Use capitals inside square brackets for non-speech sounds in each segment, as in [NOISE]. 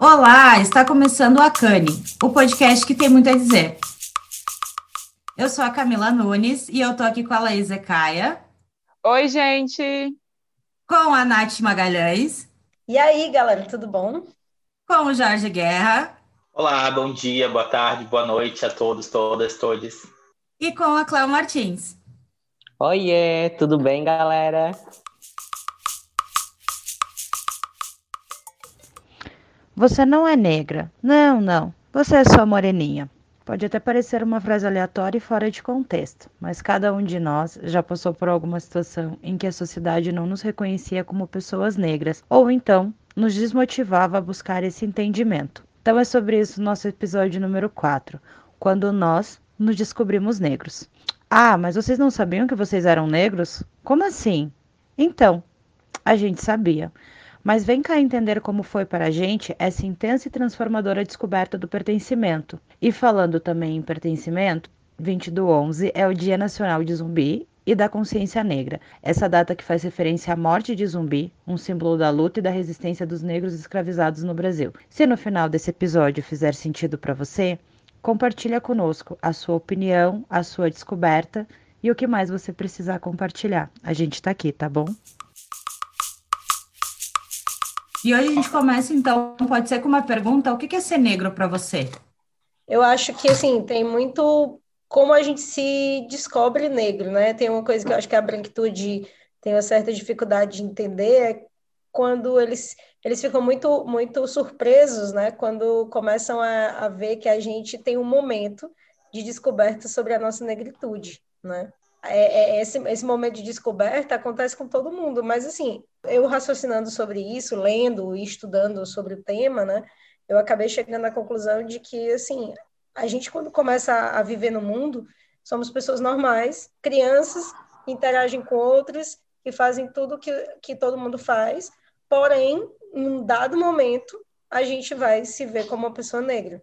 Olá, está começando a Cane, o podcast que tem muito a dizer. Eu sou a Camila Nunes e eu tô aqui com a Laís Ecaia. Oi, gente! Com a Nath Magalhães. E aí, galera, tudo bom? Com o Jorge Guerra. Olá, bom dia, boa tarde, boa noite a todos, todas, todes. E com a Cléo Martins. Oiê, tudo bem, galera? Você não é negra. Não, não. Você é só moreninha. Pode até parecer uma frase aleatória e fora de contexto, mas cada um de nós já passou por alguma situação em que a sociedade não nos reconhecia como pessoas negras, ou então nos desmotivava a buscar esse entendimento. Então é sobre isso nosso episódio número 4, quando nós nos descobrimos negros. Ah, mas vocês não sabiam que vocês eram negros? Como assim? Então, a gente sabia. Mas vem cá entender como foi para a gente essa intensa e transformadora descoberta do pertencimento. E falando também em pertencimento, 20 do 11 é o Dia Nacional de Zumbi e da Consciência Negra. Essa data que faz referência à morte de Zumbi, um símbolo da luta e da resistência dos negros escravizados no Brasil. Se no final desse episódio fizer sentido para você, compartilha conosco a sua opinião, a sua descoberta e o que mais você precisar compartilhar. A gente está aqui, tá bom? E hoje a gente começa, então, pode ser com uma pergunta: o que é ser negro para você? Eu acho que, assim, tem muito como a gente se descobre negro, né? Tem uma coisa que eu acho que a branquitude tem uma certa dificuldade de entender, é quando eles, eles ficam muito, muito surpresos, né? Quando começam a, a ver que a gente tem um momento de descoberta sobre a nossa negritude, né? É, é, esse, esse momento de descoberta acontece com todo mundo, mas assim, eu raciocinando sobre isso, lendo e estudando sobre o tema, né, eu acabei chegando à conclusão de que, assim, a gente quando começa a, a viver no mundo, somos pessoas normais, crianças, interagem com outras, que fazem tudo que, que todo mundo faz, porém, em um dado momento, a gente vai se ver como uma pessoa negra.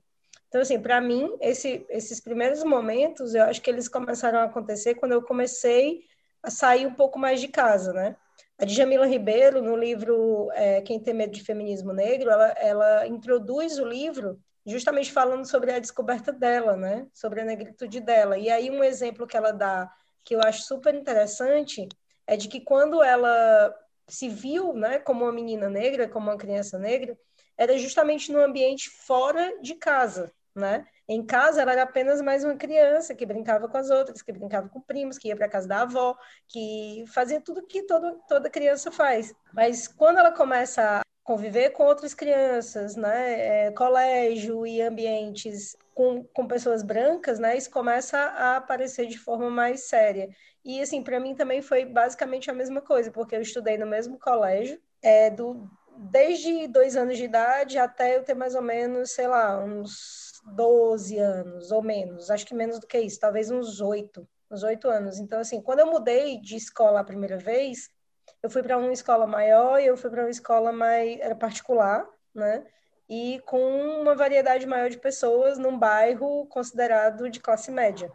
Então, assim, para mim, esse, esses primeiros momentos, eu acho que eles começaram a acontecer quando eu comecei a sair um pouco mais de casa, né? A Djamila Ribeiro, no livro é, Quem Tem Medo de Feminismo Negro, ela, ela introduz o livro justamente falando sobre a descoberta dela, né? Sobre a negritude dela. E aí um exemplo que ela dá, que eu acho super interessante, é de que quando ela se viu, né, como uma menina negra, como uma criança negra, era justamente no ambiente fora de casa, né? Em casa, ela era apenas mais uma criança que brincava com as outras, que brincava com primos, que ia para casa da avó, que fazia tudo que todo, toda criança faz. Mas quando ela começa a conviver com outras crianças, né, é, colégio e ambientes com, com pessoas brancas, né, isso começa a aparecer de forma mais séria. E, assim, para mim também foi basicamente a mesma coisa, porque eu estudei no mesmo colégio, é, do, desde dois anos de idade até eu ter mais ou menos, sei lá, uns 12 anos ou menos, acho que menos do que isso, talvez uns oito, uns oito anos. Então, assim, quando eu mudei de escola a primeira vez, eu fui para uma escola maior e eu fui para uma escola mais era particular, né? E com uma variedade maior de pessoas num bairro considerado de classe média.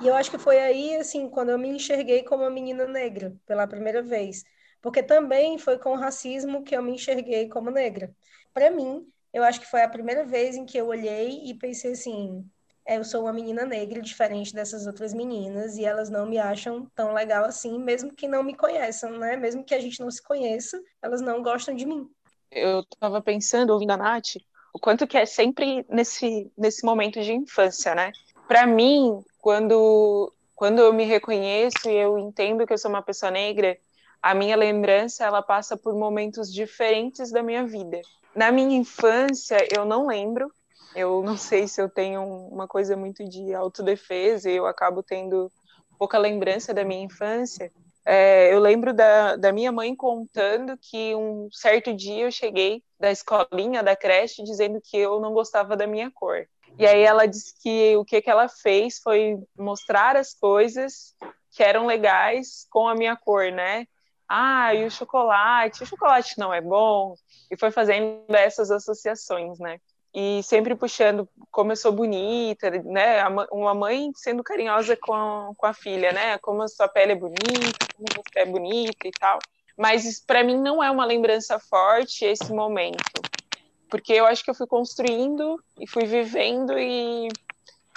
E eu acho que foi aí, assim, quando eu me enxerguei como uma menina negra pela primeira vez. Porque também foi com o racismo que eu me enxerguei como negra. Para mim, eu acho que foi a primeira vez em que eu olhei e pensei assim: é, eu sou uma menina negra diferente dessas outras meninas e elas não me acham tão legal assim, mesmo que não me conheçam, né? Mesmo que a gente não se conheça, elas não gostam de mim. Eu estava pensando, ouvindo a Nath, o quanto que é sempre nesse, nesse momento de infância, né? Para mim, quando, quando eu me reconheço e eu entendo que eu sou uma pessoa negra, a minha lembrança ela passa por momentos diferentes da minha vida. Na minha infância, eu não lembro. Eu não [LAUGHS] sei se eu tenho uma coisa muito de autodefesa eu acabo tendo pouca lembrança da minha infância. É, eu lembro da, da minha mãe contando que um certo dia eu cheguei da escolinha, da creche, dizendo que eu não gostava da minha cor. E aí ela disse que o que, que ela fez foi mostrar as coisas que eram legais com a minha cor, né? Ah, e o chocolate, o chocolate não é bom, e foi fazendo essas associações, né? E sempre puxando como eu sou bonita, né? Uma mãe sendo carinhosa com, com a filha, né? Como a sua pele é bonita, como você é bonita e tal. Mas para mim não é uma lembrança forte esse momento. porque eu acho que eu fui construindo e fui vivendo e,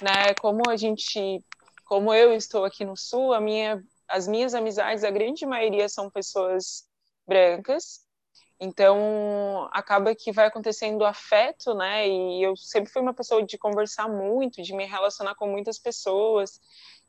né, como a gente, como eu estou aqui no Sul, a minha, as minhas amizades, a grande maioria são pessoas brancas, então, acaba que vai acontecendo afeto, né? E eu sempre fui uma pessoa de conversar muito, de me relacionar com muitas pessoas,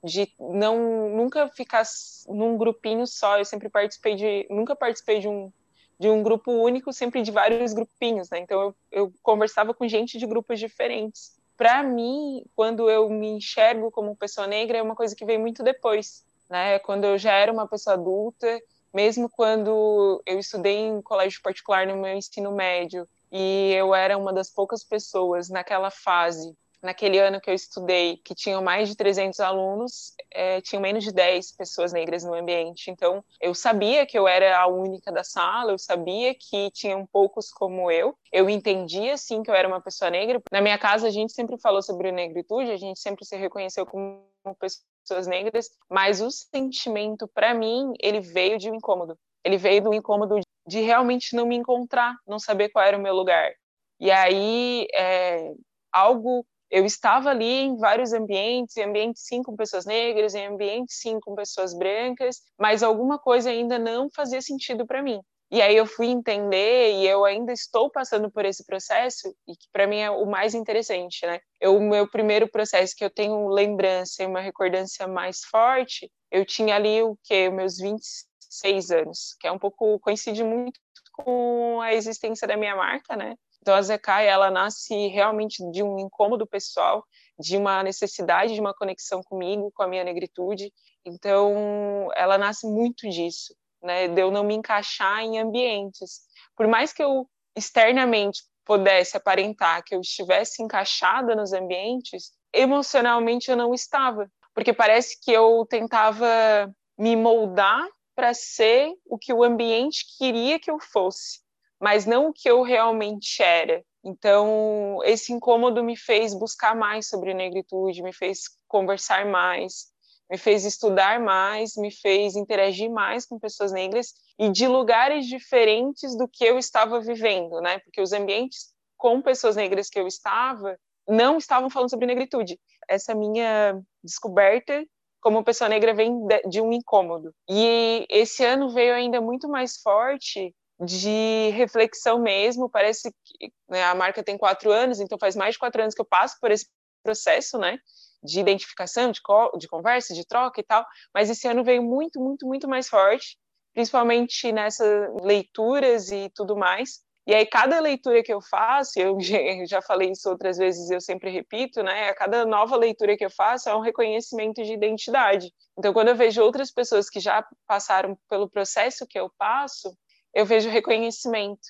de não nunca ficar num grupinho só. Eu sempre participei de, nunca participei de um de um grupo único, sempre de vários grupinhos, né? Então, eu, eu conversava com gente de grupos diferentes. Para mim, quando eu me enxergo como pessoa negra, é uma coisa que vem muito depois, né? Quando eu já era uma pessoa adulta mesmo quando eu estudei em colégio particular no meu ensino médio e eu era uma das poucas pessoas naquela fase, naquele ano que eu estudei, que tinham mais de 300 alunos, é, tinham menos de 10 pessoas negras no ambiente. Então, eu sabia que eu era a única da sala, eu sabia que tinham poucos como eu. Eu entendia, sim, que eu era uma pessoa negra. Na minha casa, a gente sempre falou sobre negritude, a gente sempre se reconheceu como pessoa pessoas negras, mas o sentimento, para mim, ele veio de um incômodo. Ele veio do incômodo de realmente não me encontrar, não saber qual era o meu lugar. E aí, é, algo. Eu estava ali em vários ambientes, em ambientes sim com pessoas negras, em ambientes sim com pessoas brancas, mas alguma coisa ainda não fazia sentido para mim. E aí eu fui entender e eu ainda estou passando por esse processo e que para mim é o mais interessante, né? Eu, o meu primeiro processo que eu tenho lembrança e uma recordância mais forte, eu tinha ali o que meus 26 anos, que é um pouco coincide muito com a existência da minha marca, né? Então a Zekai, ela nasce realmente de um incômodo pessoal, de uma necessidade de uma conexão comigo, com a minha negritude. Então ela nasce muito disso né, de eu não me encaixar em ambientes. Por mais que eu externamente pudesse aparentar que eu estivesse encaixada nos ambientes, emocionalmente eu não estava, porque parece que eu tentava me moldar para ser o que o ambiente queria que eu fosse, mas não o que eu realmente era. Então, esse incômodo me fez buscar mais sobre negritude, me fez conversar mais, me fez estudar mais, me fez interagir mais com pessoas negras e de lugares diferentes do que eu estava vivendo, né? Porque os ambientes com pessoas negras que eu estava não estavam falando sobre negritude. Essa minha descoberta como pessoa negra vem de um incômodo. E esse ano veio ainda muito mais forte de reflexão mesmo. Parece que né, a marca tem quatro anos, então faz mais de quatro anos que eu passo por esse processo, né? de identificação, de, de conversa, de troca e tal, mas esse ano veio muito, muito, muito mais forte, principalmente nessas leituras e tudo mais. E aí, cada leitura que eu faço, eu já falei isso outras vezes, eu sempre repito, né? A cada nova leitura que eu faço é um reconhecimento de identidade. Então, quando eu vejo outras pessoas que já passaram pelo processo que eu passo, eu vejo reconhecimento.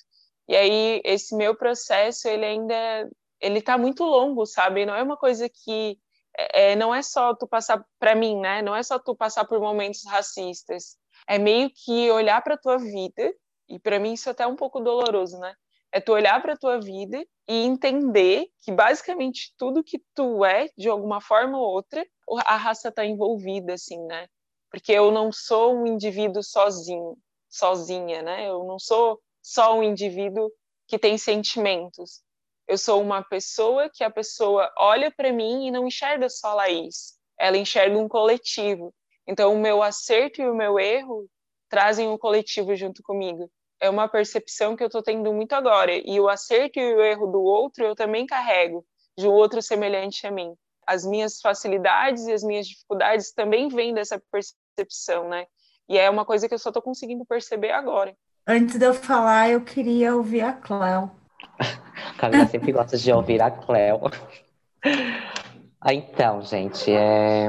E aí, esse meu processo, ele ainda ele tá muito longo, sabe? Não é uma coisa que é, não é só tu passar para mim, né? Não é só tu passar por momentos racistas. É meio que olhar para tua vida e para mim isso é até um pouco doloroso, né? É tu olhar para tua vida e entender que basicamente tudo que tu é, de alguma forma ou outra, a raça está envolvida, assim, né? Porque eu não sou um indivíduo sozinho, sozinha, né? Eu não sou só um indivíduo que tem sentimentos. Eu sou uma pessoa que a pessoa olha para mim e não enxerga só a Laís, ela enxerga um coletivo. Então, o meu acerto e o meu erro trazem um coletivo junto comigo. É uma percepção que eu estou tendo muito agora. E o acerto e o erro do outro eu também carrego, de um outro semelhante a mim. As minhas facilidades e as minhas dificuldades também vêm dessa percepção, né? E é uma coisa que eu só estou conseguindo perceber agora. Antes de eu falar, eu queria ouvir a Cléo. Camila sempre gosta de ouvir a Cleo. Ah, então, gente, é...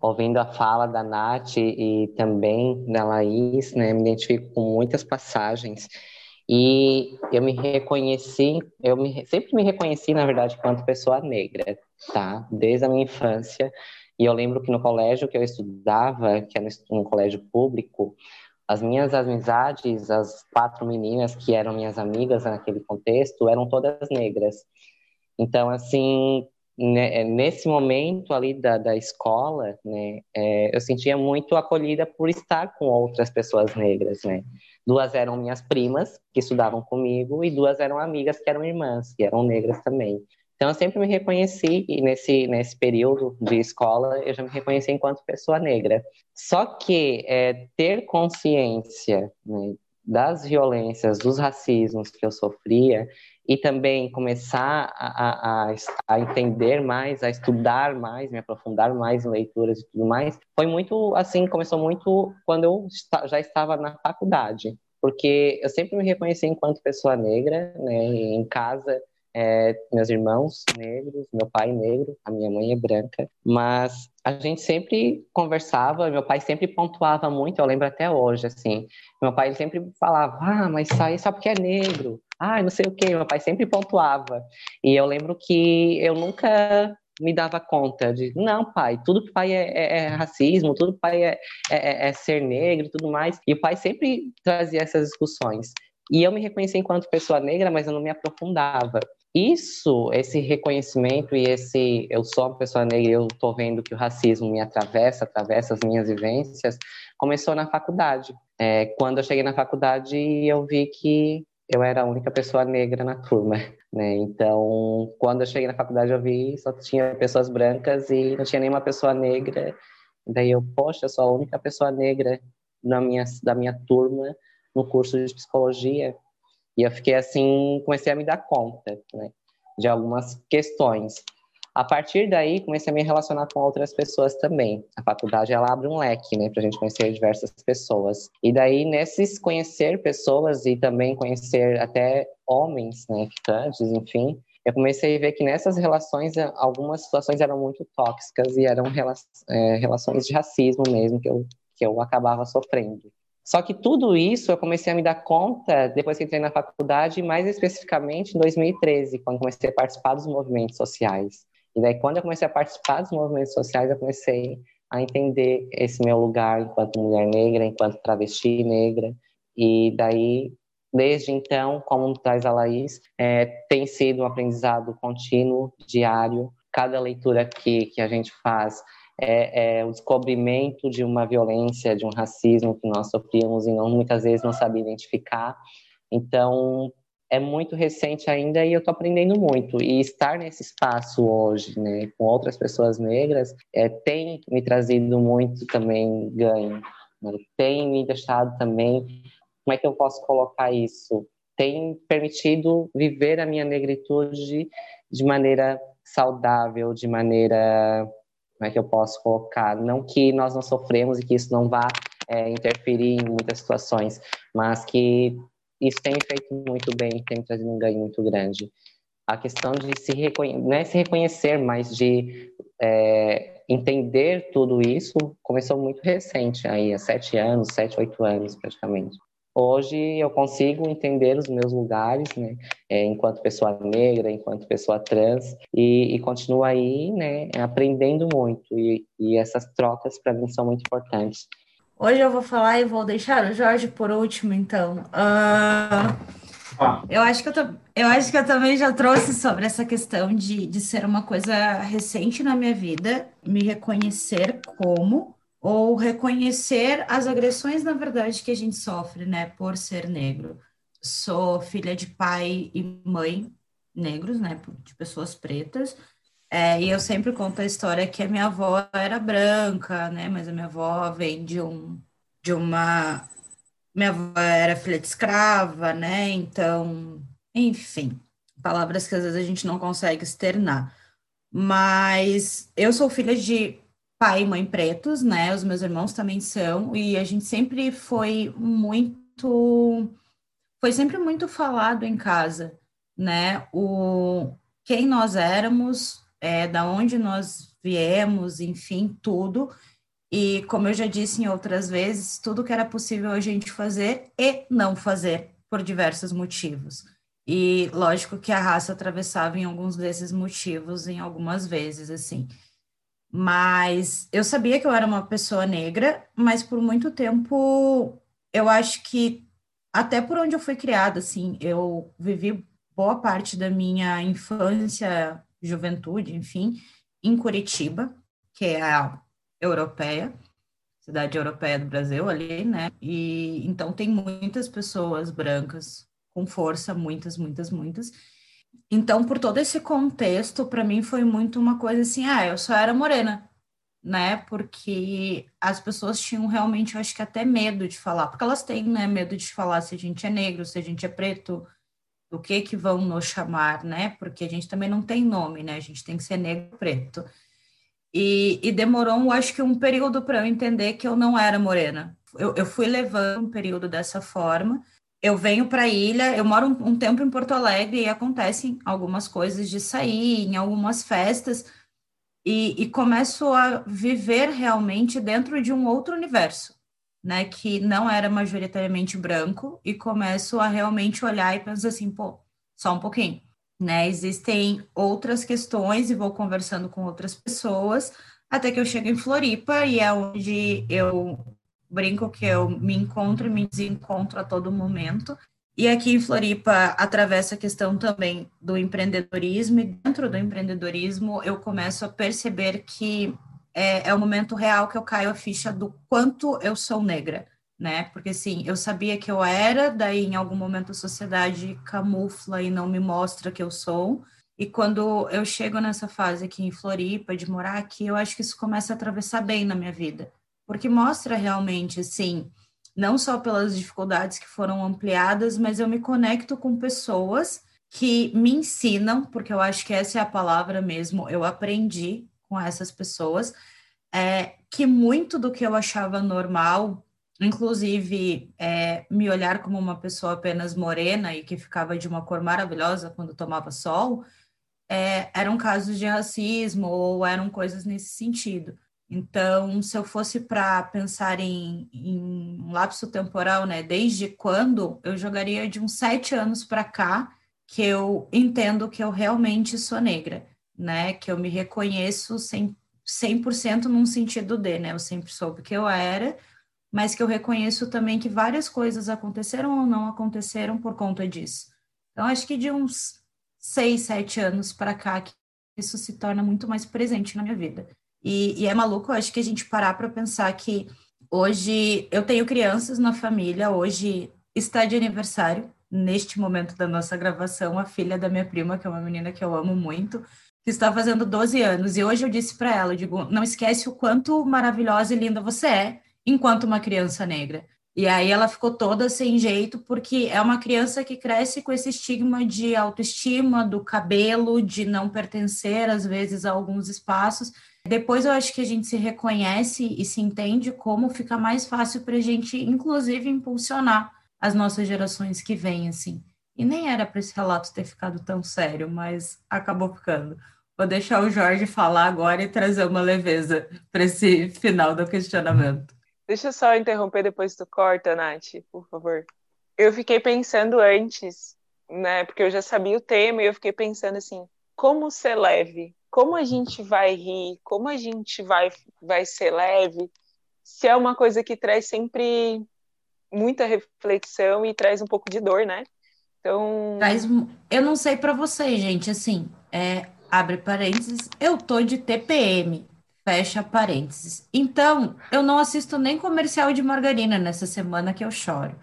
ouvindo a fala da Nath e também da Laís, né, me identifico com muitas passagens e eu me reconheci, eu me, sempre me reconheci, na verdade, quanto pessoa negra, tá? Desde a minha infância. E eu lembro que no colégio que eu estudava, que era um colégio público, as minhas amizades, as quatro meninas que eram minhas amigas naquele contexto, eram todas negras. Então, assim, né, nesse momento ali da, da escola, né, é, eu sentia muito acolhida por estar com outras pessoas negras, né? Duas eram minhas primas, que estudavam comigo, e duas eram amigas, que eram irmãs, que eram negras também. Então, eu sempre me reconheci, e nesse, nesse período de escola, eu já me reconheci enquanto pessoa negra. Só que é, ter consciência né, das violências, dos racismos que eu sofria, e também começar a, a, a, entender mais, a estudar mais, me aprofundar mais em leituras e tudo mais, foi muito assim, começou muito quando eu já estava na faculdade, porque eu sempre me reconheci enquanto pessoa negra, né, em casa, é, meus irmãos negros, meu pai negro, a minha mãe é branca, mas a gente sempre conversava, meu pai sempre pontuava muito, eu lembro até hoje, assim, meu pai sempre falava, ah, mas isso aí só porque é negro, ah, não sei o quê, meu pai sempre pontuava. E eu lembro que eu nunca me dava conta de, não, pai, tudo que pai é, é, é racismo, tudo pai é, é, é, é ser negro e tudo mais. E o pai sempre trazia essas discussões. E eu me reconheci enquanto pessoa negra, mas eu não me aprofundava. Isso, esse reconhecimento e esse eu sou uma pessoa negra, eu estou vendo que o racismo me atravessa, atravessa as minhas vivências, começou na faculdade. É, quando eu cheguei na faculdade, eu vi que eu era a única pessoa negra na turma, né? Então, quando eu cheguei na faculdade, eu vi só tinha pessoas brancas e não tinha nenhuma pessoa negra. Daí eu, poxa, sou a única pessoa negra na minha, da minha turma no curso de psicologia. E eu fiquei assim, comecei a me dar conta, né? De algumas questões. A partir daí, comecei a me relacionar com outras pessoas também. A faculdade, ela abre um leque, né, a gente conhecer diversas pessoas. E daí, nesses conhecer pessoas e também conhecer até homens, né, ficantes, enfim, eu comecei a ver que nessas relações, algumas situações eram muito tóxicas e eram é, relações de racismo mesmo que eu, que eu acabava sofrendo. Só que tudo isso eu comecei a me dar conta depois que entrei na faculdade, mais especificamente em 2013, quando comecei a participar dos movimentos sociais. E daí, quando eu comecei a participar dos movimentos sociais, eu comecei a entender esse meu lugar enquanto mulher negra, enquanto travesti negra. E daí, desde então, como traz a Laís, é, tem sido um aprendizado contínuo, diário. Cada leitura que, que a gente faz é, é o descobrimento de uma violência, de um racismo que nós sofríamos e não muitas vezes não sabia identificar. Então, é muito recente ainda e eu estou aprendendo muito. E estar nesse espaço hoje, né, com outras pessoas negras, é, tem me trazido muito também ganho. Né? Tem me deixado também. Como é que eu posso colocar isso? Tem permitido viver a minha negritude de maneira saudável, de maneira. Como é que eu posso colocar? Não que nós não sofremos e que isso não vá é, interferir em muitas situações, mas que isso tem feito muito bem, tem trazido um ganho muito grande. A questão de se reconhecer, não é se reconhecer, mas de é, entender tudo isso começou muito recente, aí há sete anos, sete, oito anos praticamente. Hoje eu consigo entender os meus lugares, né, é, enquanto pessoa negra, enquanto pessoa trans, e, e continuo aí, né, aprendendo muito, e, e essas trocas para mim são muito importantes. Hoje eu vou falar e vou deixar o Jorge por último, então. Uh, eu, acho que eu, eu acho que eu também já trouxe sobre essa questão de, de ser uma coisa recente na minha vida, me reconhecer como, ou reconhecer as agressões, na verdade, que a gente sofre, né, por ser negro. Sou filha de pai e mãe negros, né, de pessoas pretas. É, e eu sempre conto a história que a minha avó era branca, né? Mas a minha avó vem de um de uma minha avó era filha de escrava, né? Então, enfim, palavras que às vezes a gente não consegue externar. Mas eu sou filha de pai e mãe pretos, né? Os meus irmãos também são, e a gente sempre foi muito foi sempre muito falado em casa, né? O quem nós éramos, é, da onde nós viemos, enfim, tudo. E como eu já disse em outras vezes, tudo que era possível a gente fazer e não fazer por diversos motivos. E lógico que a raça atravessava em alguns desses motivos, em algumas vezes, assim. Mas eu sabia que eu era uma pessoa negra, mas por muito tempo eu acho que até por onde eu fui criada, assim, eu vivi boa parte da minha infância juventude, enfim, em Curitiba, que é a europeia. cidade europeia do Brasil ali, né? E então tem muitas pessoas brancas com força, muitas, muitas, muitas. Então, por todo esse contexto, para mim foi muito uma coisa assim, ah, eu só era morena, né? Porque as pessoas tinham realmente, eu acho que até medo de falar, porque elas têm, né, medo de falar se a gente é negro, se a gente é preto, do que que vão nos chamar, né? Porque a gente também não tem nome, né? A gente tem que ser negro preto. E, e demorou, eu acho que um período para eu entender que eu não era morena. Eu, eu fui levando um período dessa forma. Eu venho para a ilha, eu moro um, um tempo em Porto Alegre e acontecem algumas coisas de sair em algumas festas e, e começo a viver realmente dentro de um outro universo né, que não era majoritariamente branco, e começo a realmente olhar e pensar assim, pô, só um pouquinho, né? Existem outras questões e vou conversando com outras pessoas, até que eu chego em Floripa e é onde eu brinco que eu me encontro e me desencontro a todo momento. E aqui em Floripa atravessa a questão também do empreendedorismo, e dentro do empreendedorismo eu começo a perceber que é, é o momento real que eu caio a ficha do quanto eu sou negra, né? Porque assim, eu sabia que eu era, daí em algum momento a sociedade camufla e não me mostra que eu sou. E quando eu chego nessa fase aqui em Floripa, de morar aqui, eu acho que isso começa a atravessar bem na minha vida. Porque mostra realmente, assim, não só pelas dificuldades que foram ampliadas, mas eu me conecto com pessoas que me ensinam, porque eu acho que essa é a palavra mesmo, eu aprendi com essas pessoas, é, que muito do que eu achava normal, inclusive é, me olhar como uma pessoa apenas morena e que ficava de uma cor maravilhosa quando tomava sol, é, eram casos de racismo ou eram coisas nesse sentido. Então, se eu fosse para pensar em, em, um lapso temporal, né, desde quando, eu jogaria de uns sete anos para cá que eu entendo que eu realmente sou negra né? Que eu me reconheço 100%, 100% num sentido de, né? Eu sempre soube que eu era, mas que eu reconheço também que várias coisas aconteceram ou não aconteceram por conta disso. Então, acho que de uns seis, sete anos para cá, que isso se torna muito mais presente na minha vida. E, e é maluco, acho que a gente parar para pensar que hoje eu tenho crianças na família, hoje está de aniversário, neste momento da nossa gravação, a filha da minha prima, que é uma menina que eu amo muito, que está fazendo 12 anos. E hoje eu disse para ela, digo, não esquece o quanto maravilhosa e linda você é enquanto uma criança negra. E aí ela ficou toda sem jeito, porque é uma criança que cresce com esse estigma de autoestima, do cabelo, de não pertencer, às vezes, a alguns espaços. Depois eu acho que a gente se reconhece e se entende como fica mais fácil para a gente, inclusive, impulsionar as nossas gerações que vêm, assim. E nem era para esse relato ter ficado tão sério, mas acabou ficando. Vou deixar o Jorge falar agora e trazer uma leveza para esse final do questionamento. Deixa eu só interromper depois do corta, Nath, por favor. Eu fiquei pensando antes, né? Porque eu já sabia o tema e eu fiquei pensando assim, como ser leve? Como a gente vai rir? Como a gente vai, vai ser leve? Se é uma coisa que traz sempre muita reflexão e traz um pouco de dor, né? Então. Traz, eu não sei para vocês, gente, assim, é, abre parênteses, eu tô de TPM, fecha parênteses. Então, eu não assisto nem comercial de margarina nessa semana que eu choro.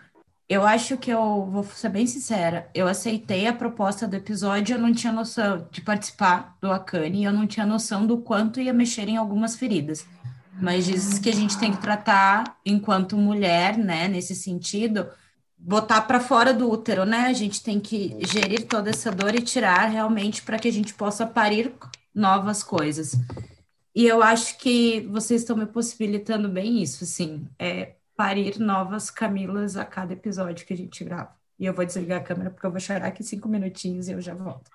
Eu acho que eu vou ser bem sincera, eu aceitei a proposta do episódio, eu não tinha noção de participar do Akane, eu não tinha noção do quanto ia mexer em algumas feridas. Mas diz que a gente tem que tratar enquanto mulher, né, nesse sentido, botar para fora do útero, né? A gente tem que gerir toda essa dor e tirar realmente para que a gente possa parir novas coisas. E eu acho que vocês estão me possibilitando bem isso, assim, é parir novas Camilas a cada episódio que a gente grava. E eu vou desligar a câmera porque eu vou chorar aqui cinco minutinhos e eu já volto.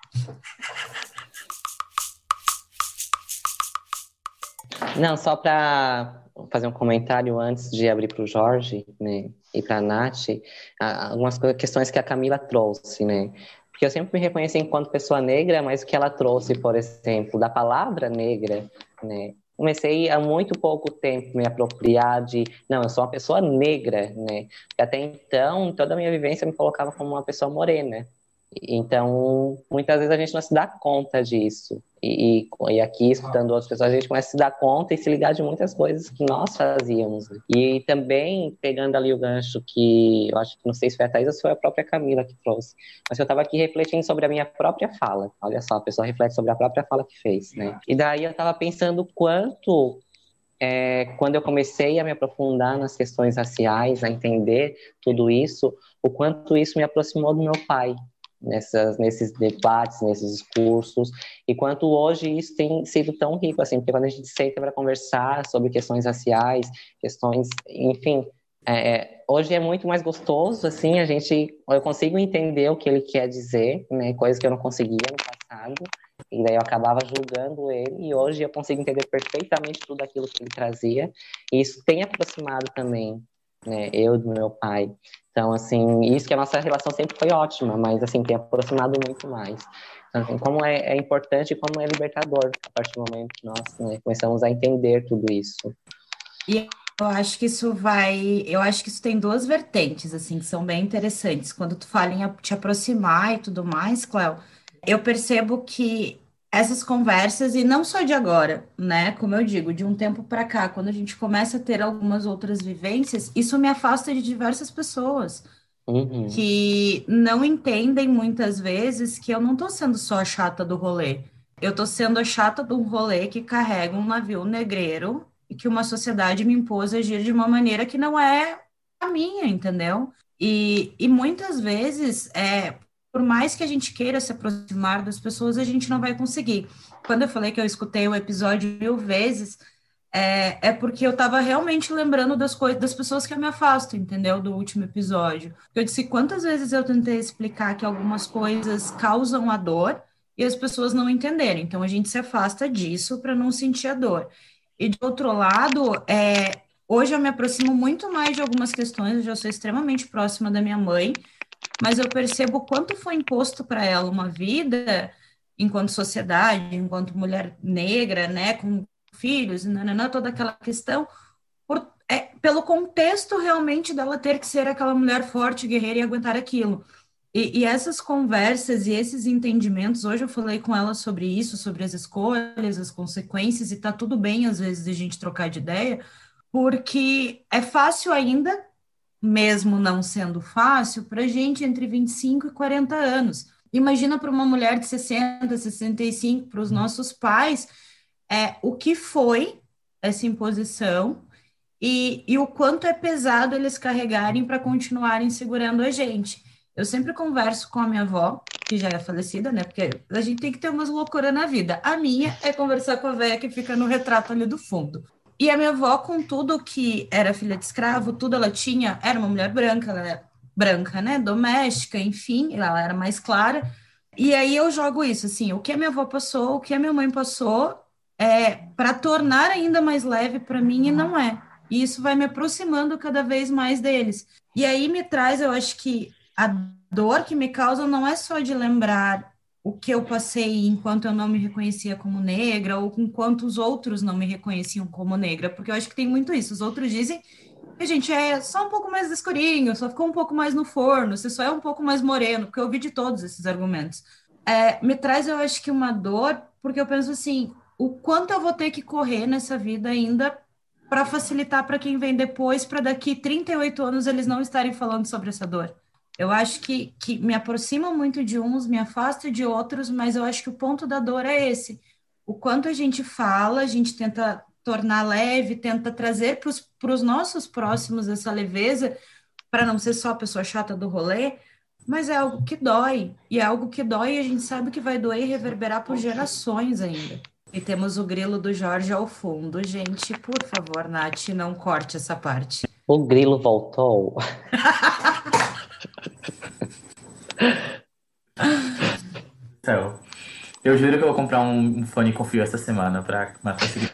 Não, só para fazer um comentário antes de abrir para o Jorge, né? e para a Nath, algumas questões que a Camila trouxe, né? Porque eu sempre me reconheci enquanto pessoa negra, mas o que ela trouxe, por exemplo, da palavra negra, né? Comecei há muito pouco tempo me apropriar de, não, eu sou uma pessoa negra, né? Porque até então, toda a minha vivência me colocava como uma pessoa morena, Então, muitas vezes a gente não se dá conta disso. E, e, aqui, escutando outras pessoas, a gente começa a se dar conta e se ligar de muitas coisas que nós fazíamos. E também, pegando ali o gancho que eu acho que não sei se foi a Thaís ou se foi a própria Camila que trouxe, mas eu estava aqui refletindo sobre a minha própria fala. Olha só, a pessoa reflete sobre a própria fala que fez, né? E daí eu estava pensando quanto é, quando eu comecei a me aprofundar nas questões raciais, a entender tudo isso, o quanto isso me aproximou do meu pai, nessas, nesses debates, nesses discursos, e quanto hoje isso tem sido tão rico, assim, porque quando a gente senta para conversar sobre questões raciais, questões, enfim, é, é, hoje é muito mais gostoso, assim, a gente, eu consigo entender o que ele quer dizer, né, coisas que eu não conseguia no passado, e daí eu acabava julgando ele, e hoje eu consigo entender perfeitamente tudo aquilo que ele trazia, e isso tem aproximado também, né, eu do meu pai. Então, assim, isso que a nossa relação sempre foi ótima, mas, assim, tem aproximado muito mais. Então, assim, como é, é importante e como é libertador a partir do momento que nós né, começamos a entender tudo isso. E eu acho que isso vai, eu acho que isso tem duas vertentes, assim, que são bem interessantes. Quando tu fala em te aproximar e tudo mais, Cléo, eu percebo que essas conversas, e não só de agora, né? Como eu digo, de um tempo para cá, quando a gente começa a ter algumas outras vivências, isso me afasta de diversas pessoas uhum. que não entendem muitas vezes que eu não estou sendo só a chata do rolê. Eu estou sendo a chata do rolê que carrega um navio negreiro e que uma sociedade me impôs agir de uma maneira que não é a minha, entendeu? E, e muitas vezes, é, por mais que a gente queira se aproximar das pessoas, a gente não vai conseguir. Quando eu falei que eu escutei o episódio mil vezes, é, é porque eu estava realmente lembrando das coisas, das pessoas que eu me afasto, entendeu? Do último episódio. Eu disse quantas vezes eu tentei explicar que algumas coisas causam a dor e as pessoas não entenderem. Então a gente se afasta disso para não sentir a dor. E de outro lado, é, hoje eu me aproximo muito mais de algumas questões, eu já sou extremamente próxima da minha mãe mas eu percebo quanto foi imposto para ela uma vida enquanto sociedade, enquanto mulher negra, né, com filhos, nananã, toda aquela questão, por, é, pelo contexto realmente dela ter que ser aquela mulher forte, guerreira e aguentar aquilo. E, e, essas conversas e esses entendimentos, hoje eu falei com ela sobre isso, sobre as escolhas, as consequências, e tá tudo bem às vezes a gente trocar de ideia, porque é fácil ainda mesmo não sendo fácil, para gente entre 25 e 40 anos. Imagina para uma mulher de 60, 65, para os nossos pais, é, o que foi essa imposição e, e o quanto é pesado eles carregarem para continuarem segurando a gente. Eu sempre converso com a minha avó, que já é falecida, né? Porque a gente tem que ter umas loucuras na vida. A minha é conversar com a velha que fica no retrato ali do fundo. E a minha avó, com tudo que era filha de escravo, tudo ela tinha, era uma mulher branca, ela era branca, né? Doméstica, enfim, ela era mais clara. E aí eu jogo isso, assim, o que a minha avó passou, o que a minha mãe passou, é para tornar ainda mais leve para mim e não é. E isso vai me aproximando cada vez mais deles. E aí me traz, eu acho que a dor que me causa não é só de lembrar o que eu passei enquanto eu não me reconhecia como negra, ou enquanto os outros não me reconheciam como negra, porque eu acho que tem muito isso. Os outros dizem que a gente é só um pouco mais escurinho, só ficou um pouco mais no forno, você só é um pouco mais moreno, porque eu ouvi de todos esses argumentos. É, me traz, eu acho que uma dor, porque eu penso assim, o quanto eu vou ter que correr nessa vida ainda para facilitar para quem vem depois, para daqui 38 anos eles não estarem falando sobre essa dor. Eu acho que, que me aproxima muito de uns, me afasta de outros, mas eu acho que o ponto da dor é esse. O quanto a gente fala, a gente tenta tornar leve, tenta trazer para os nossos próximos essa leveza, para não ser só a pessoa chata do rolê, mas é algo que dói. E é algo que dói e a gente sabe que vai doer e reverberar por gerações ainda. E temos o grilo do Jorge ao fundo. Gente, por favor, Nath, não corte essa parte. O grilo voltou. [LAUGHS] Então, eu juro que eu vou comprar um, fone com fio essa semana para matar esse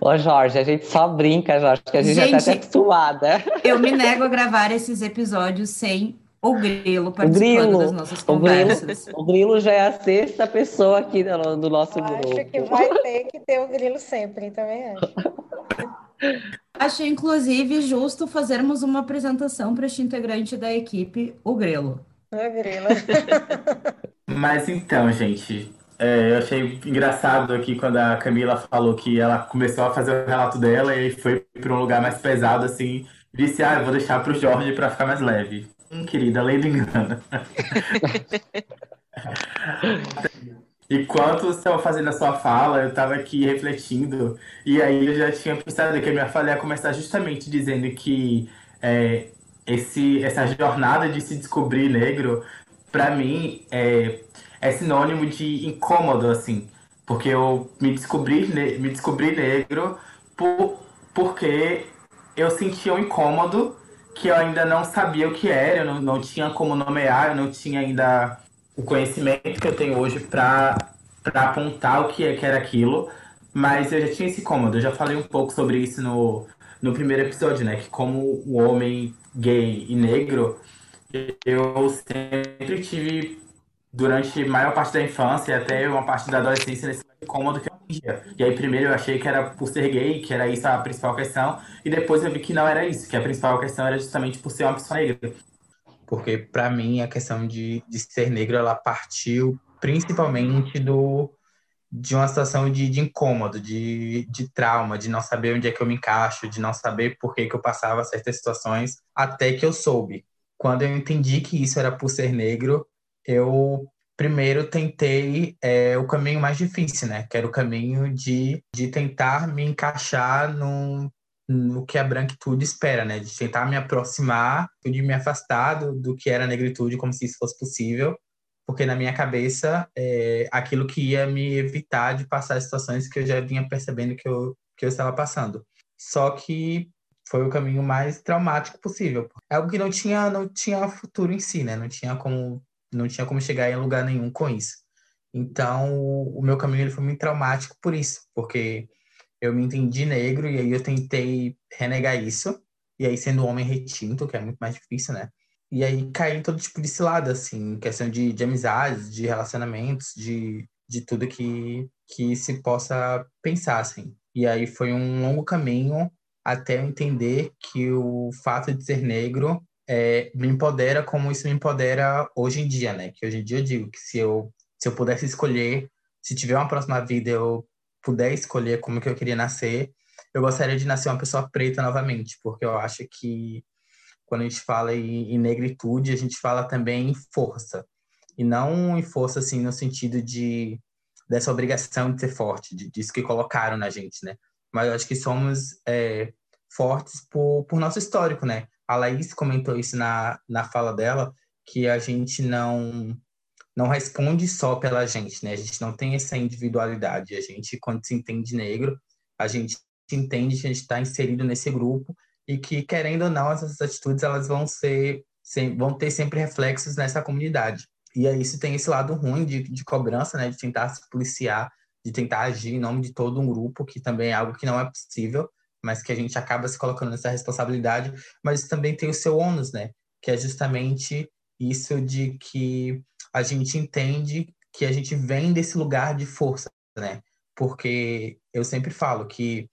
Ô Jorge, a gente só brinca, Jorge, que a gente, gente já tá acostumada. Eu me nego a gravar esses episódios sem o Grilo participando grilo, das nossas conversas. O grilo, o grilo, já é a sexta pessoa aqui do, do nosso acho grupo. Acho que vai ter que ter o Grilo sempre, também acho. Acho, inclusive, justo fazermos uma apresentação para este integrante da equipe, o Grelo. É grila. [LAUGHS] Mas então, gente, é, eu achei engraçado aqui quando a Camila falou que ela começou a fazer o relato dela e foi para um lugar mais pesado, assim. Disse, ah, eu vou deixar para o Jorge para ficar mais leve. Hum, querida, lei do engano. [LAUGHS] Enquanto você estava fazendo a sua fala, eu estava aqui refletindo, e aí eu já tinha pensado que a minha fala ia começar justamente dizendo que é, esse, essa jornada de se descobrir negro, para mim, é, é sinônimo de incômodo, assim. Porque eu me descobri, me descobri negro por, porque eu sentia um incômodo que eu ainda não sabia o que era, eu não, não tinha como nomear, eu não tinha ainda o conhecimento que eu tenho hoje para apontar o que, é, que era aquilo, mas eu já tinha esse incômodo. Eu já falei um pouco sobre isso no, no primeiro episódio, né? Que como o homem gay e negro, eu sempre tive, durante a maior parte da infância até uma parte da adolescência, nesse incômodo que eu tinha. E aí, primeiro eu achei que era por ser gay, que era isso a principal questão, e depois eu vi que não era isso, que a principal questão era justamente por ser uma pessoa negra. Porque, para mim, a questão de, de ser negro, ela partiu principalmente do de uma situação de, de incômodo, de, de trauma, de não saber onde é que eu me encaixo, de não saber por que, que eu passava certas situações, até que eu soube. Quando eu entendi que isso era por ser negro, eu primeiro tentei é, o caminho mais difícil, né? Que era o caminho de, de tentar me encaixar no, no que a branquitude espera, né? De tentar me aproximar, de me afastar do, do que era negritude, como se isso fosse possível, porque na minha cabeça é aquilo que ia me evitar de passar situações que eu já vinha percebendo que eu, que eu estava passando. Só que foi o caminho mais traumático possível. É algo que não tinha não tinha futuro em si, né? Não tinha como não tinha como chegar em lugar nenhum com isso. Então, o meu caminho ele foi muito traumático por isso, porque eu me entendi negro e aí eu tentei renegar isso. E aí, sendo um homem retinto, que é muito mais difícil, né? E aí caí em todo tipo de cilada, assim, questão de, de amizades, de relacionamentos, de, de tudo que, que se possa pensar, assim. E aí foi um longo caminho até eu entender que o fato de ser negro é, me empodera como isso me empodera hoje em dia, né? Que hoje em dia eu digo que se eu, se eu pudesse escolher, se tiver uma próxima vida eu puder escolher como que eu queria nascer, eu gostaria de nascer uma pessoa preta novamente, porque eu acho que quando a gente fala em, em negritude, a gente fala também em força. E não em força, assim, no sentido de dessa obrigação de ser forte, de, disso que colocaram na gente, né? Mas eu acho que somos é, fortes por, por nosso histórico, né? A Laís comentou isso na, na fala dela, que a gente não não responde só pela gente, né? A gente não tem essa individualidade. A gente, quando se entende negro, a gente entende que a gente está inserido nesse grupo e que, querendo ou não, essas atitudes elas vão ser vão ter sempre reflexos nessa comunidade. E aí isso tem esse lado ruim de, de cobrança, né, de tentar se policiar, de tentar agir em nome de todo um grupo, que também é algo que não é possível, mas que a gente acaba se colocando nessa responsabilidade, mas também tem o seu ônus, né, que é justamente isso de que a gente entende que a gente vem desse lugar de força, né, porque eu sempre falo que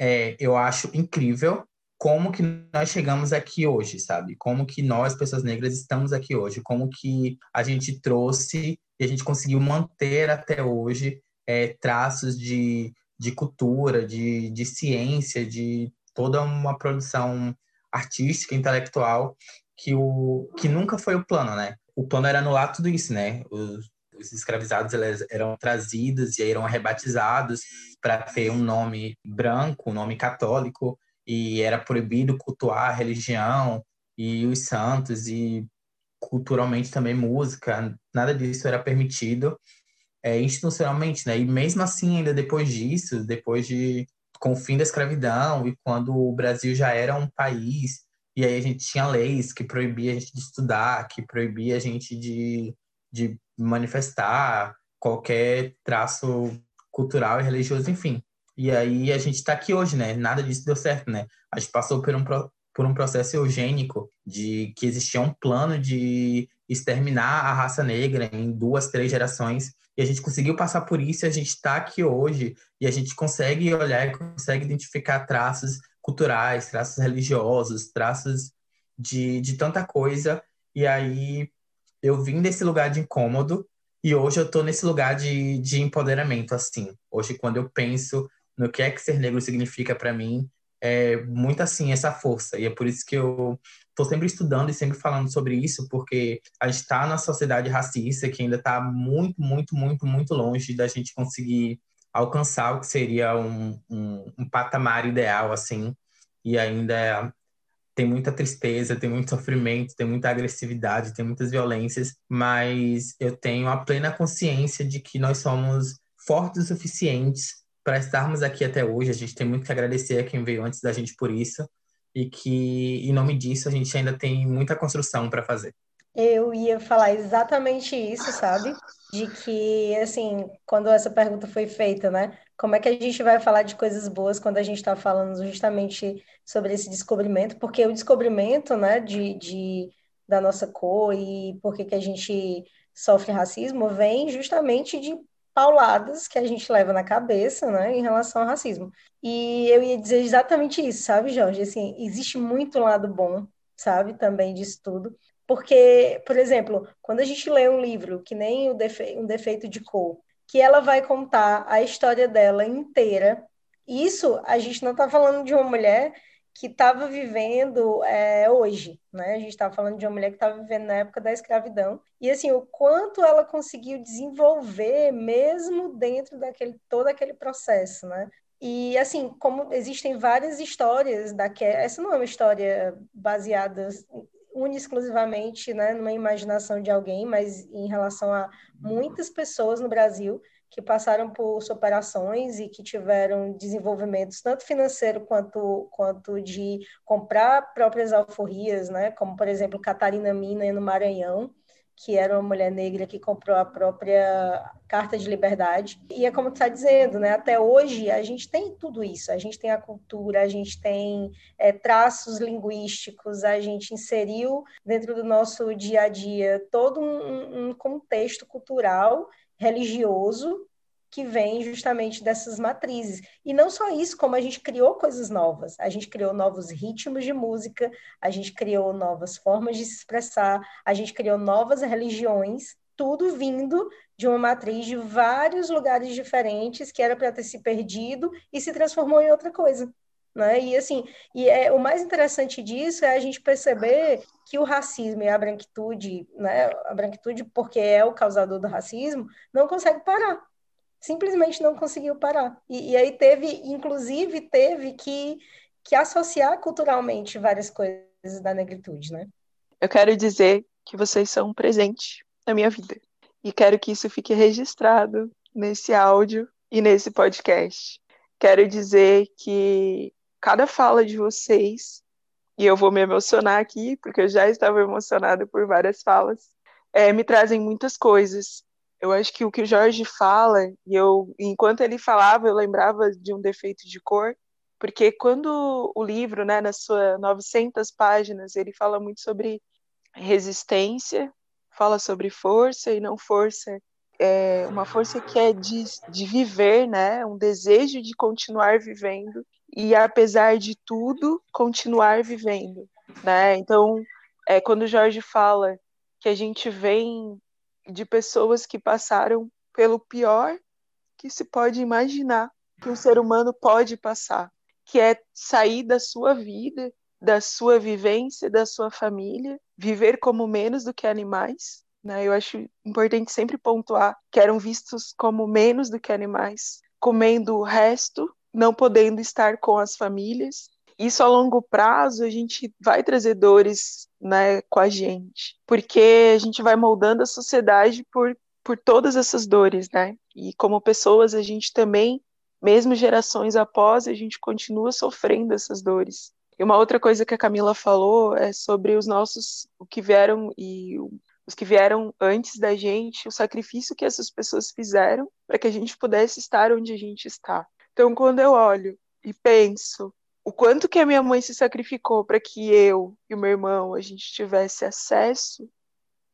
é, eu acho incrível como que nós chegamos aqui hoje, sabe? Como que nós, pessoas negras, estamos aqui hoje, como que a gente trouxe e a gente conseguiu manter até hoje é, traços de, de cultura, de, de ciência, de toda uma produção artística, intelectual, que, o, que nunca foi o plano, né? O plano era anular tudo isso, né? Os, os escravizados eram trazidos e eram rebatizados para ter um nome branco, um nome católico, e era proibido cultuar a religião e os santos e culturalmente também música, nada disso era permitido é, institucionalmente, né? E mesmo assim, ainda depois disso, depois de com o fim da escravidão e quando o Brasil já era um país e aí a gente tinha leis que proibia a gente de estudar, que proibia a gente de, de manifestar qualquer traço cultural e religioso, enfim. E aí a gente está aqui hoje, né? Nada disso deu certo, né? A gente passou por um, por um processo eugênico de que existia um plano de exterminar a raça negra em duas, três gerações. E a gente conseguiu passar por isso e a gente está aqui hoje e a gente consegue olhar e consegue identificar traços culturais, traços religiosos, traços de, de tanta coisa. E aí eu vim desse lugar de incômodo e hoje eu estou nesse lugar de, de empoderamento, assim. Hoje, quando eu penso no que é que ser negro significa para mim, é muito assim essa força. E é por isso que eu estou sempre estudando e sempre falando sobre isso, porque a gente está na sociedade racista que ainda está muito, muito, muito, muito longe da gente conseguir alcançar o que seria um, um, um patamar ideal, assim. E ainda tem muita tristeza, tem muito sofrimento, tem muita agressividade, tem muitas violências, mas eu tenho a plena consciência de que nós somos fortes o suficientes para estarmos aqui até hoje. A gente tem muito que agradecer a quem veio antes da gente por isso e que, em nome disso, a gente ainda tem muita construção para fazer. Eu ia falar exatamente isso, sabe? De que, assim, quando essa pergunta foi feita, né? Como é que a gente vai falar de coisas boas quando a gente está falando justamente sobre esse descobrimento? Porque o descobrimento, né, de, de, da nossa cor e por que, que a gente sofre racismo vem justamente de pauladas que a gente leva na cabeça, né, em relação ao racismo. E eu ia dizer exatamente isso, sabe, Jorge? Assim, existe muito lado bom, sabe, também disso tudo. Porque, por exemplo, quando a gente lê um livro, que nem o Defe Um Defeito de Cor, que ela vai contar a história dela inteira, isso a gente não está falando de uma mulher que estava vivendo é, hoje, né? A gente estava falando de uma mulher que estava vivendo na época da escravidão e assim o quanto ela conseguiu desenvolver mesmo dentro daquele todo aquele processo, né? E assim, como existem várias histórias da que essa não é uma história baseada une exclusivamente, né, numa imaginação de alguém, mas em relação a muitas pessoas no Brasil que passaram por superações e que tiveram desenvolvimentos tanto financeiro quanto, quanto de comprar próprias alforrias, né? como, por exemplo, Catarina Mina no Maranhão, que era uma mulher negra que comprou a própria Carta de Liberdade. E é como tu está dizendo, né? até hoje a gente tem tudo isso, a gente tem a cultura, a gente tem é, traços linguísticos, a gente inseriu dentro do nosso dia a dia todo um, um contexto cultural religioso que vem justamente dessas matrizes. E não só isso, como a gente criou coisas novas. A gente criou novos ritmos de música, a gente criou novas formas de se expressar, a gente criou novas religiões, tudo vindo de uma matriz de vários lugares diferentes que era para ter se perdido e se transformou em outra coisa. Né? E assim, e é, o mais interessante disso é a gente perceber que o racismo e a branquitude, né, a branquitude porque é o causador do racismo, não consegue parar. Simplesmente não conseguiu parar. E, e aí teve, inclusive, teve que, que associar culturalmente várias coisas da negritude, né? Eu quero dizer que vocês são um presente na minha vida. E quero que isso fique registrado nesse áudio e nesse podcast. Quero dizer que cada fala de vocês, e eu vou me emocionar aqui, porque eu já estava emocionada por várias falas, é, me trazem muitas coisas. Eu acho que o que o Jorge fala, e eu, enquanto ele falava, eu lembrava de um defeito de cor, porque quando o livro, né, nas suas 900 páginas, ele fala muito sobre resistência, fala sobre força e não força, é uma força que é de, de viver, né, um desejo de continuar vivendo, e apesar de tudo continuar vivendo, né? Então, é quando o Jorge fala que a gente vem de pessoas que passaram pelo pior que se pode imaginar que um ser humano pode passar, que é sair da sua vida, da sua vivência, da sua família, viver como menos do que animais, né? Eu acho importante sempre pontuar que eram vistos como menos do que animais, comendo o resto não podendo estar com as famílias. Isso a longo prazo a gente vai trazer dores né, com a gente, porque a gente vai moldando a sociedade por, por todas essas dores, né? E como pessoas a gente também, mesmo gerações após, a gente continua sofrendo essas dores. E uma outra coisa que a Camila falou é sobre os nossos, o que vieram e os que vieram antes da gente, o sacrifício que essas pessoas fizeram para que a gente pudesse estar onde a gente está. Então, quando eu olho e penso o quanto que a minha mãe se sacrificou para que eu e o meu irmão a gente tivesse acesso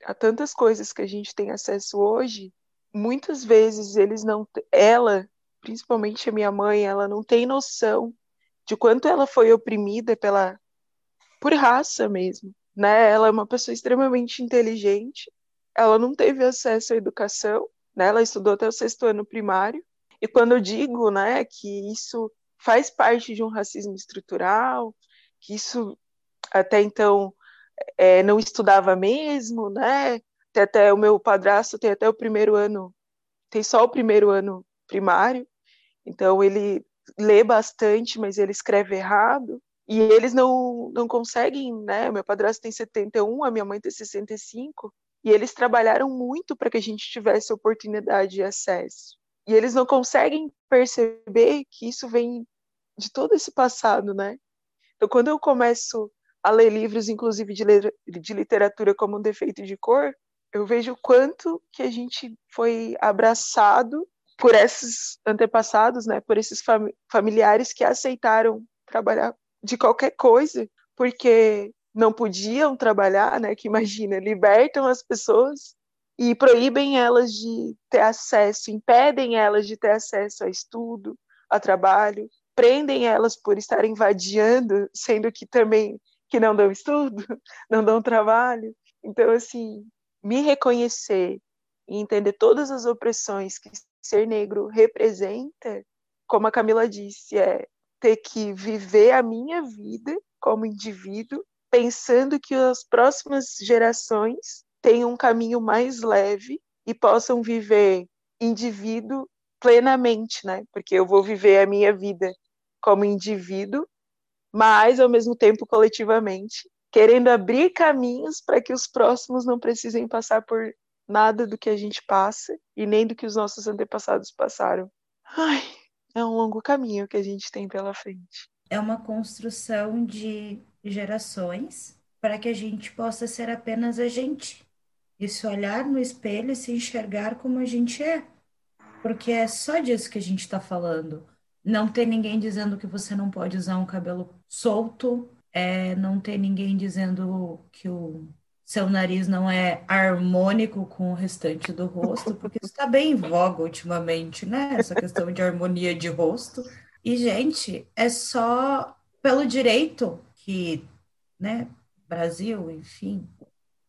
a tantas coisas que a gente tem acesso hoje, muitas vezes eles não ela, principalmente a minha mãe, ela não tem noção de quanto ela foi oprimida pela por raça mesmo, né? Ela é uma pessoa extremamente inteligente, ela não teve acesso à educação, né? Ela estudou até o sexto ano primário. E quando eu digo, né, que isso faz parte de um racismo estrutural, que isso até então é, não estudava mesmo, né? Tem até o meu padrasto tem até o primeiro ano, tem só o primeiro ano primário, então ele lê bastante, mas ele escreve errado. E eles não, não conseguem, né? Meu padrasto tem 71, a minha mãe tem 65, e eles trabalharam muito para que a gente tivesse oportunidade e acesso. E eles não conseguem perceber que isso vem de todo esse passado, né? Então, quando eu começo a ler livros, inclusive de, de literatura como um defeito de cor, eu vejo o quanto que a gente foi abraçado por esses antepassados, né, por esses fam familiares que aceitaram trabalhar de qualquer coisa, porque não podiam trabalhar, né, que imagina, libertam as pessoas e proíbem elas de ter acesso, impedem elas de ter acesso a estudo, a trabalho, prendem elas por estarem vadiando, sendo que também que não dão estudo, [LAUGHS] não dão trabalho. Então, assim, me reconhecer e entender todas as opressões que ser negro representa, como a Camila disse, é ter que viver a minha vida como indivíduo, pensando que as próximas gerações tenham um caminho mais leve e possam viver indivíduo plenamente, né? Porque eu vou viver a minha vida como indivíduo, mas ao mesmo tempo coletivamente, querendo abrir caminhos para que os próximos não precisem passar por nada do que a gente passa e nem do que os nossos antepassados passaram. Ai, é um longo caminho que a gente tem pela frente. É uma construção de gerações para que a gente possa ser apenas a gente. E se olhar no espelho e se enxergar como a gente é. Porque é só disso que a gente está falando. Não ter ninguém dizendo que você não pode usar um cabelo solto, é não ter ninguém dizendo que o seu nariz não é harmônico com o restante do rosto, porque isso está bem em voga ultimamente, né? Essa questão de harmonia de rosto. E, gente, é só pelo direito que, né, Brasil, enfim,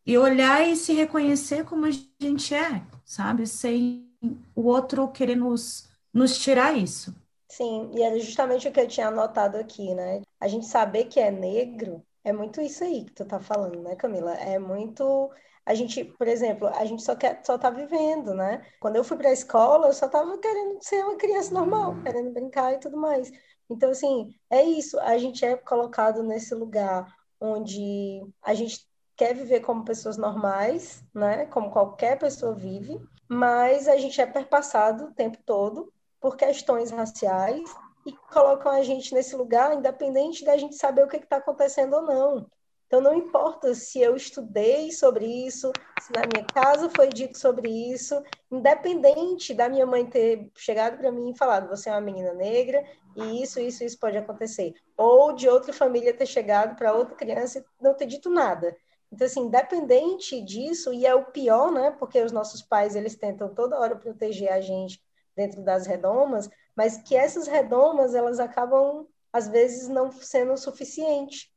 e olhar e se reconhecer como a gente é, sabe? Sem o outro querer nos, nos tirar isso. Sim, e era justamente o que eu tinha anotado aqui, né? A gente saber que é negro é muito isso aí que tu tá falando, né, Camila? É muito. A gente, por exemplo, a gente só quer, só tá vivendo, né? Quando eu fui para a escola, eu só tava querendo ser uma criança normal, querendo brincar e tudo mais. Então, assim, é isso. A gente é colocado nesse lugar onde a gente quer viver como pessoas normais, né? Como qualquer pessoa vive, mas a gente é perpassado o tempo todo por questões raciais e colocam a gente nesse lugar, independente da gente saber o que está acontecendo ou não. Então, não importa se eu estudei sobre isso, se na minha casa foi dito sobre isso, independente da minha mãe ter chegado para mim e falado: você é uma menina negra e isso, isso, isso pode acontecer. Ou de outra família ter chegado para outra criança e não ter dito nada. Então, assim, independente disso, e é o pior, né? Porque os nossos pais, eles tentam toda hora proteger a gente dentro das redomas, mas que essas redomas elas acabam às vezes não sendo o suficiente.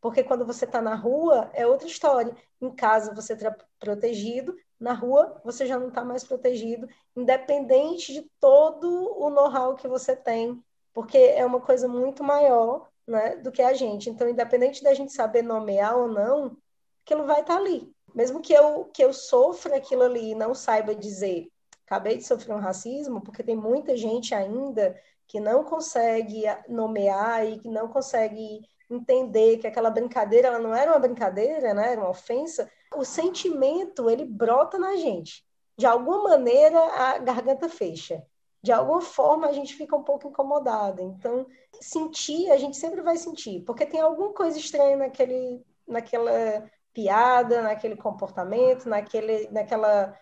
Porque quando você está na rua é outra história. Em casa você está protegido, na rua você já não está mais protegido, independente de todo o know-how que você tem, porque é uma coisa muito maior né, do que a gente. Então, independente da gente saber nomear ou não, aquilo vai estar tá ali. Mesmo que eu, que eu sofra aquilo ali e não saiba dizer acabei de sofrer um racismo, porque tem muita gente ainda que não consegue nomear e que não consegue entender que aquela brincadeira ela não era uma brincadeira, né? Era uma ofensa. O sentimento ele brota na gente. De alguma maneira a garganta fecha. De alguma forma a gente fica um pouco incomodada. Então sentir a gente sempre vai sentir, porque tem alguma coisa estranha naquele, naquela piada, naquele comportamento, naquele, naquela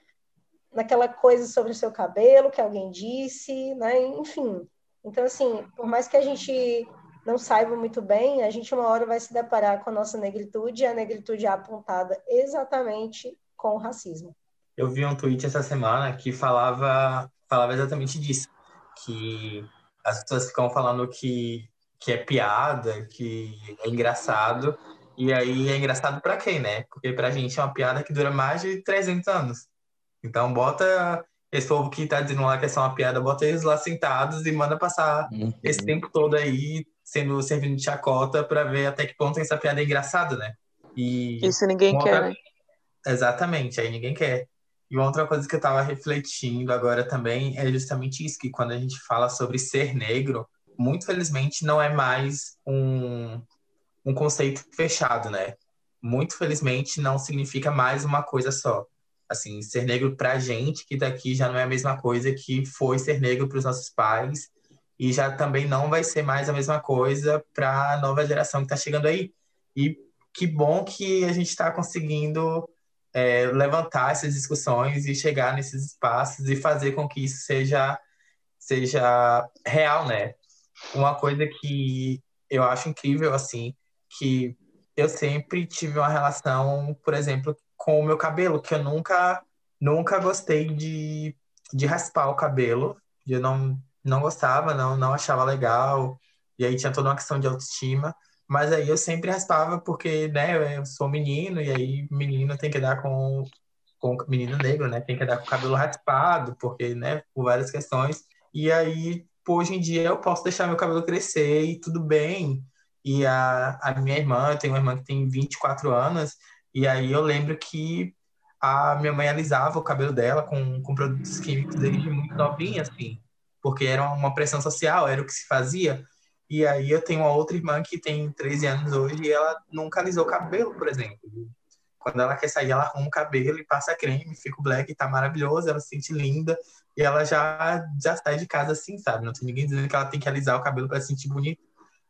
naquela coisa sobre o seu cabelo que alguém disse, né? Enfim. Então, assim, por mais que a gente não saiba muito bem, a gente uma hora vai se deparar com a nossa negritude e a negritude é apontada exatamente com o racismo. Eu vi um tweet essa semana que falava, falava exatamente disso, que as pessoas ficam falando que, que é piada, que é engraçado, E aí é engraçado para quem, né? Porque pra gente é uma piada que dura mais de 300 anos. Então bota esse povo que tá dizendo lá que é só uma piada, bota eles lá sentados e manda passar uhum. esse tempo todo aí sendo servindo de chacota para ver até que ponto essa piada é engraçada, né? E Isso ninguém quer, outra... né? Exatamente, aí ninguém quer. E uma outra coisa que eu tava refletindo agora também é justamente isso, que quando a gente fala sobre ser negro, muito felizmente não é mais um, um conceito fechado, né? Muito felizmente não significa mais uma coisa só. Assim, ser negro pra gente que daqui já não é a mesma coisa que foi ser negro para os nossos pais e já também não vai ser mais a mesma coisa para a nova geração que está chegando aí. E que bom que a gente está conseguindo é, levantar essas discussões e chegar nesses espaços e fazer com que isso seja seja real, né? Uma coisa que eu acho incrível assim, que eu sempre tive uma relação, por exemplo, com o meu cabelo, que eu nunca nunca gostei de, de raspar o cabelo. Eu não não gostava, não não achava legal. E aí tinha toda uma questão de autoestima. Mas aí eu sempre raspava porque, né, eu sou menino e aí menino tem que dar com com menino negro, né, tem que dar com o cabelo raspado, porque, né, por várias questões. E aí, hoje em dia eu posso deixar meu cabelo crescer e tudo bem. E a, a minha irmã, eu tenho uma irmã que tem 24 anos, e aí eu lembro que a minha mãe alisava o cabelo dela com, com produtos químicos desde muito novinha, assim, porque era uma pressão social, era o que se fazia. E aí eu tenho uma outra irmã que tem 13 anos hoje e ela nunca alisou o cabelo, por exemplo. Quando ela quer sair, ela arruma o cabelo e passa creme, fica o black, tá maravilhoso, ela se sente linda e ela já, já sai de casa assim, sabe? Não tem ninguém dizendo que ela tem que alisar o cabelo para se sentir bonita.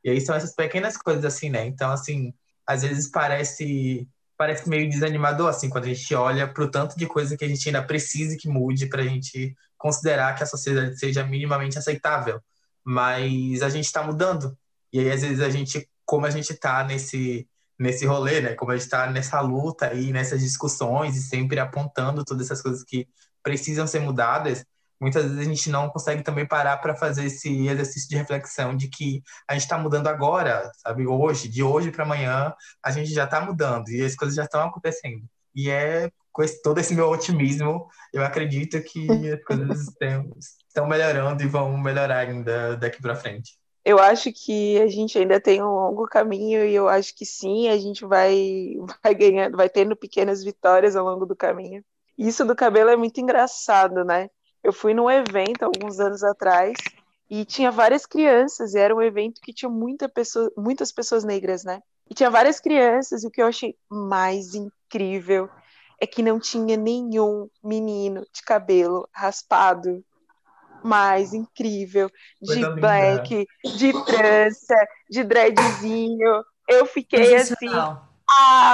E aí são essas pequenas coisas assim, né? Então, assim, às vezes parece parece meio desanimador, assim, quando a gente olha para o tanto de coisa que a gente ainda precisa que mude para a gente considerar que a sociedade seja minimamente aceitável mas a gente está mudando. E aí, às vezes, a gente, como a gente está nesse, nesse rolê, né? Como a gente está nessa luta aí, nessas discussões e sempre apontando todas essas coisas que precisam ser mudadas, muitas vezes a gente não consegue também parar para fazer esse exercício de reflexão de que a gente está mudando agora, sabe? Hoje, de hoje para amanhã, a gente já está mudando e as coisas já estão acontecendo. E é com esse, todo esse meu otimismo, eu acredito que as coisas [LAUGHS] estão melhorando e vão melhorar ainda daqui para frente. Eu acho que a gente ainda tem um longo caminho e eu acho que sim, a gente vai, vai ganhando, vai tendo pequenas vitórias ao longo do caminho. Isso do cabelo é muito engraçado, né? Eu fui num evento alguns anos atrás e tinha várias crianças, e era um evento que tinha muita pessoa, muitas pessoas negras, né? E tinha várias crianças, e o que eu achei mais incrível é que não tinha nenhum menino de cabelo raspado mais incrível, de black, de trança, de dreadzinho. Eu fiquei assim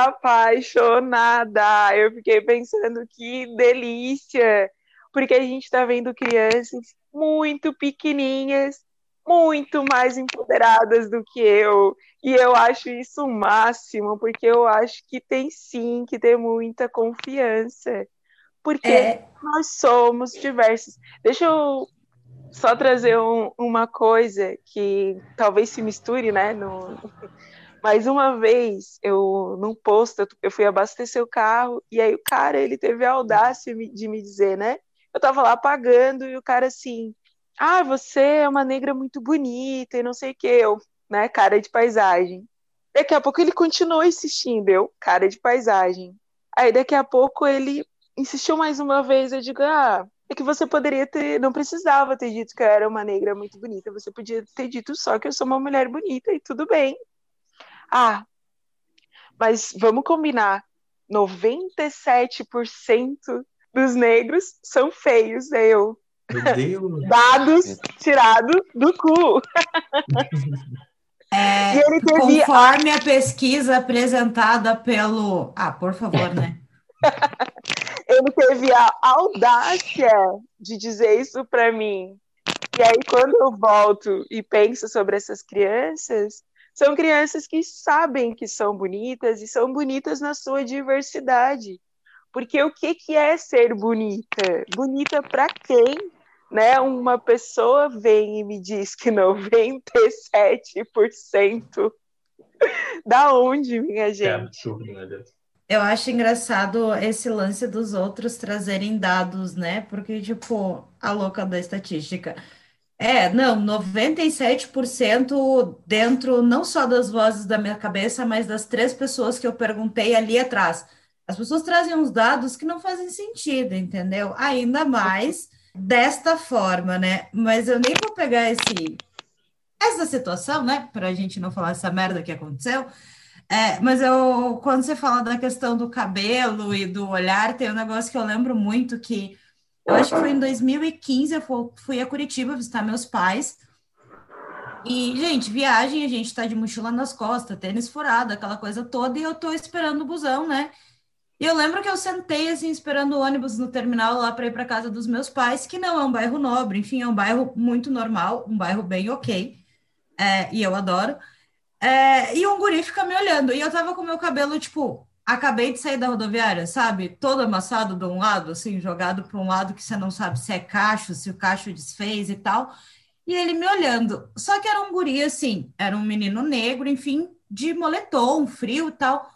apaixonada. Eu fiquei pensando que delícia, porque a gente está vendo crianças muito pequenininhas, muito mais empoderadas do que eu. E eu acho isso o máximo, porque eu acho que tem sim que ter muita confiança. Porque é... nós somos diversos. Deixa eu só trazer um, uma coisa que talvez se misture, né? No... [LAUGHS] Mas uma vez, eu num posto, eu fui abastecer o carro, e aí o cara, ele teve a audácia de me dizer, né? Eu tava lá pagando, e o cara assim, ah, você é uma negra muito bonita, e não sei o que, eu, né, cara de paisagem. Daqui a pouco ele continuou insistindo, eu, cara de paisagem. Aí daqui a pouco ele insistiu mais uma vez, eu digo, ah, é que você poderia ter, não precisava ter dito que eu era uma negra muito bonita, você podia ter dito só que eu sou uma mulher bonita e tudo bem. Ah, mas vamos combinar, 97% dos negros são feios, né? Eu. Meu Deus! [LAUGHS] Dados tirados do cu. É, e ele teve conforme a pesquisa apresentada pelo. Ah, por favor, né? [LAUGHS] ele teve a audácia de dizer isso para mim. E aí, quando eu volto e penso sobre essas crianças, são crianças que sabem que são bonitas e são bonitas na sua diversidade. Porque o que, que é ser bonita? Bonita para quem? Né? Uma pessoa vem e me diz que 97% [LAUGHS] da onde, minha gente? É Deus. Eu acho engraçado esse lance dos outros trazerem dados, né? Porque, tipo, a louca da estatística. É, não, 97% dentro não só das vozes da minha cabeça, mas das três pessoas que eu perguntei ali atrás. As pessoas trazem uns dados que não fazem sentido, entendeu? Ainda mais desta forma, né? Mas eu nem vou pegar esse essa situação, né? Para a gente não falar essa merda que aconteceu. É, mas eu, quando você fala da questão do cabelo e do olhar, tem um negócio que eu lembro muito que eu acho que foi em 2015, eu fui a Curitiba visitar meus pais. E, gente, viagem, a gente tá de mochila nas costas, tênis furado, aquela coisa toda, e eu tô esperando o busão, né? E eu lembro que eu sentei, assim, esperando o ônibus no terminal lá para ir para casa dos meus pais, que não é um bairro nobre, enfim, é um bairro muito normal, um bairro bem ok, é, e eu adoro. É, e um guri fica me olhando, e eu tava com meu cabelo, tipo, acabei de sair da rodoviária, sabe? Todo amassado de um lado, assim, jogado para um lado que você não sabe se é cacho, se o cacho desfez e tal. E ele me olhando. Só que era um guri, assim, era um menino negro, enfim, de moletom, frio e tal.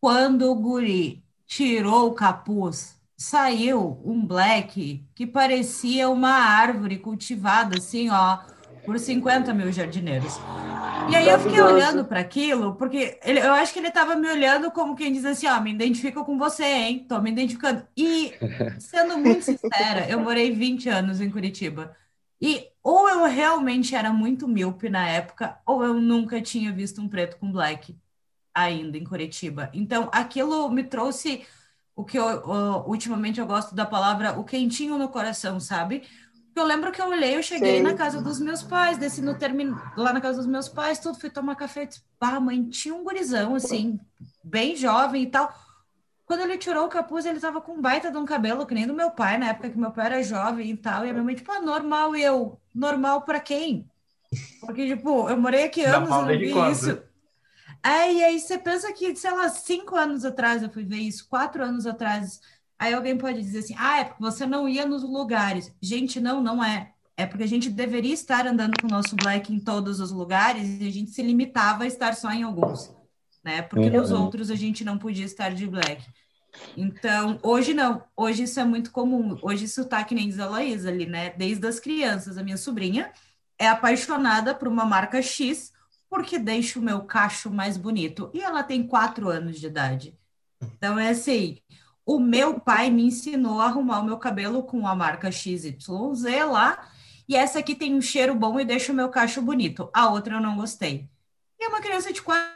Quando o guri tirou o capuz, saiu um black que parecia uma árvore cultivada, assim, ó, por 50 mil jardineiros. E aí eu fiquei olhando para aquilo, porque ele, eu acho que ele estava me olhando como quem diz assim, ó, me identifico com você, hein? Tô me identificando. E, [LAUGHS] sendo muito sincera, eu morei 20 anos em Curitiba. E ou eu realmente era muito míope na época, ou eu nunca tinha visto um preto com black ainda em Curitiba. Então, aquilo me trouxe o que eu, ultimamente eu gosto da palavra o quentinho no coração, sabe? Eu lembro que eu olhei, eu cheguei Sim. na casa dos meus pais, desci no termino, lá na casa dos meus pais, tudo, fui tomar café, pá, mãe, tinha um gurizão, assim, bem jovem e tal. Quando ele tirou o capuz, ele tava com um baita de um cabelo, que nem do meu pai, na época que meu pai era jovem e tal, e a minha mãe, tipo, ah, normal, e eu, normal para quem? Porque, tipo, eu morei aqui anos e não vi isso. É, e aí você pensa que, sei lá, cinco anos atrás eu fui ver isso, quatro anos atrás Aí alguém pode dizer assim: ah, é porque você não ia nos lugares. Gente, não, não é. É porque a gente deveria estar andando com o nosso black em todos os lugares e a gente se limitava a estar só em alguns, né? Porque uhum. nos outros a gente não podia estar de black. Então, hoje não. Hoje isso é muito comum. Hoje isso tá que nem diz a Laísa ali, né? Desde as crianças. A minha sobrinha é apaixonada por uma marca X porque deixa o meu cacho mais bonito. E ela tem quatro anos de idade. Então, é assim, o meu pai me ensinou a arrumar o meu cabelo com a marca XYZ lá, e essa aqui tem um cheiro bom e deixa o meu cacho bonito. A outra eu não gostei. E é uma criança de quatro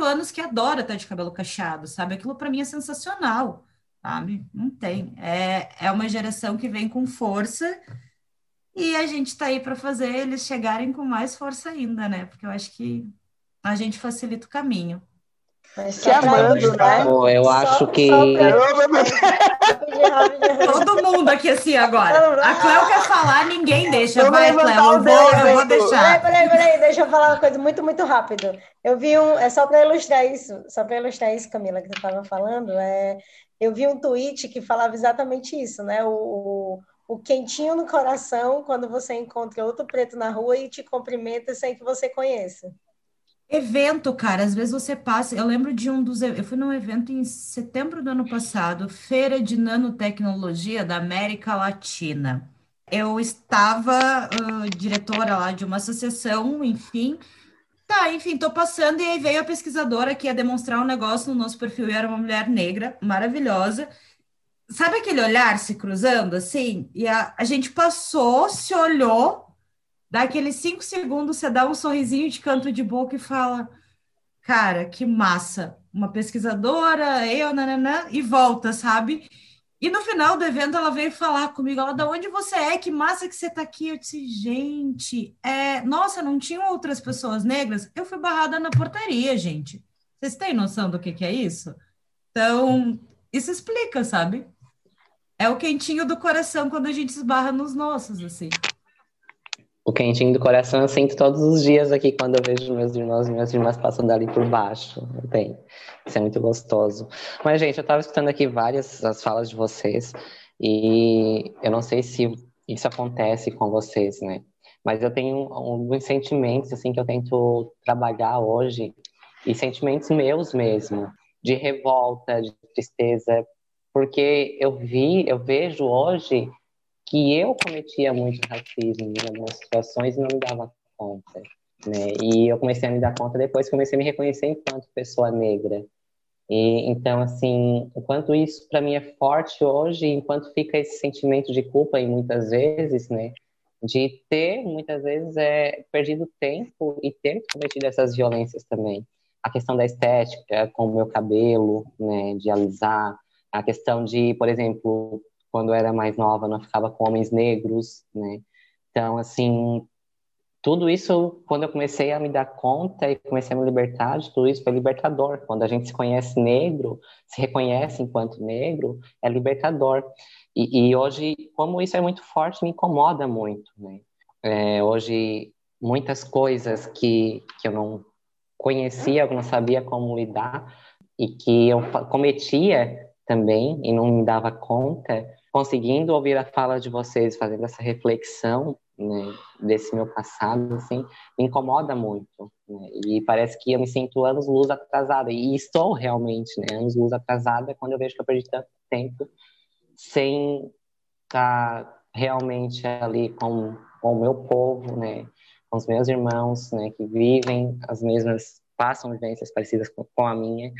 anos que adora estar de cabelo cacheado, sabe? Aquilo para mim é sensacional, sabe? Não tem. É, é uma geração que vem com força e a gente está aí para fazer eles chegarem com mais força ainda, né? Porque eu acho que a gente facilita o caminho. Se amando, né? Eu só, acho que. Todo mundo aqui assim agora. A Cléo quer falar, ninguém deixa. Eu Vai, Cléo, eu vou, eu vou deixar. Peraí, peraí, peraí, deixa eu falar uma coisa muito, muito rápido. Eu vi um. É só para ilustrar isso, só para ilustrar isso, Camila, que você estava falando. É, eu vi um tweet que falava exatamente isso, né? O, o quentinho no coração quando você encontra outro preto na rua e te cumprimenta sem que você conheça. Evento, cara, às vezes você passa. Eu lembro de um dos. Eu fui num evento em setembro do ano passado, Feira de Nanotecnologia da América Latina. Eu estava uh, diretora lá de uma associação, enfim. Tá, enfim, tô passando e aí veio a pesquisadora que ia demonstrar um negócio no nosso perfil e era uma mulher negra, maravilhosa. Sabe aquele olhar se cruzando assim? E a, a gente passou, se olhou, Dá aqueles cinco segundos, você dá um sorrisinho de canto de boca e fala: Cara, que massa! Uma pesquisadora, eu, nananã, e volta, sabe? E no final do evento ela veio falar comigo, ela, da onde você é? Que massa que você está aqui. Eu disse, gente, é... nossa, não tinham outras pessoas negras? Eu fui barrada na portaria, gente. Vocês têm noção do que, que é isso? Então, isso explica, sabe? É o quentinho do coração quando a gente esbarra nos nossos, assim o quentinho do coração eu sinto todos os dias aqui quando eu vejo meus irmãos e minhas irmãs passando ali por baixo. Tem. Isso é muito gostoso. Mas, gente, eu estava escutando aqui várias as falas de vocês e eu não sei se isso acontece com vocês, né? Mas eu tenho alguns sentimentos assim que eu tento trabalhar hoje e sentimentos meus mesmo, de revolta, de tristeza, porque eu vi, eu vejo hoje que eu cometia muito racismo em algumas situações e não me dava conta, né? E eu comecei a me dar conta depois comecei a me reconhecer enquanto pessoa negra. E então assim, enquanto isso para mim é forte hoje, enquanto fica esse sentimento de culpa e muitas vezes, né? De ter muitas vezes é perdido tempo e ter cometido essas violências também. A questão da estética, com o meu cabelo, né, de alisar, a questão de, por exemplo, quando eu era mais nova, não ficava com homens negros, né? Então, assim, tudo isso, quando eu comecei a me dar conta e comecei a me libertar de tudo isso, foi libertador. Quando a gente se conhece negro, se reconhece enquanto negro, é libertador. E, e hoje, como isso é muito forte, me incomoda muito, né? É, hoje, muitas coisas que, que eu não conhecia, eu não sabia como lidar, e que eu cometia também e não me dava conta, conseguindo ouvir a fala de vocês, fazendo essa reflexão né, desse meu passado, assim, me incomoda muito. Né? E parece que eu me sinto anos-luz atrasada. E estou realmente, né, anos-luz atrasada quando eu vejo que eu perdi tanto tempo sem estar tá realmente ali com, com o meu povo, né, com os meus irmãos, né, que vivem as mesmas, passam vivências parecidas com a minha,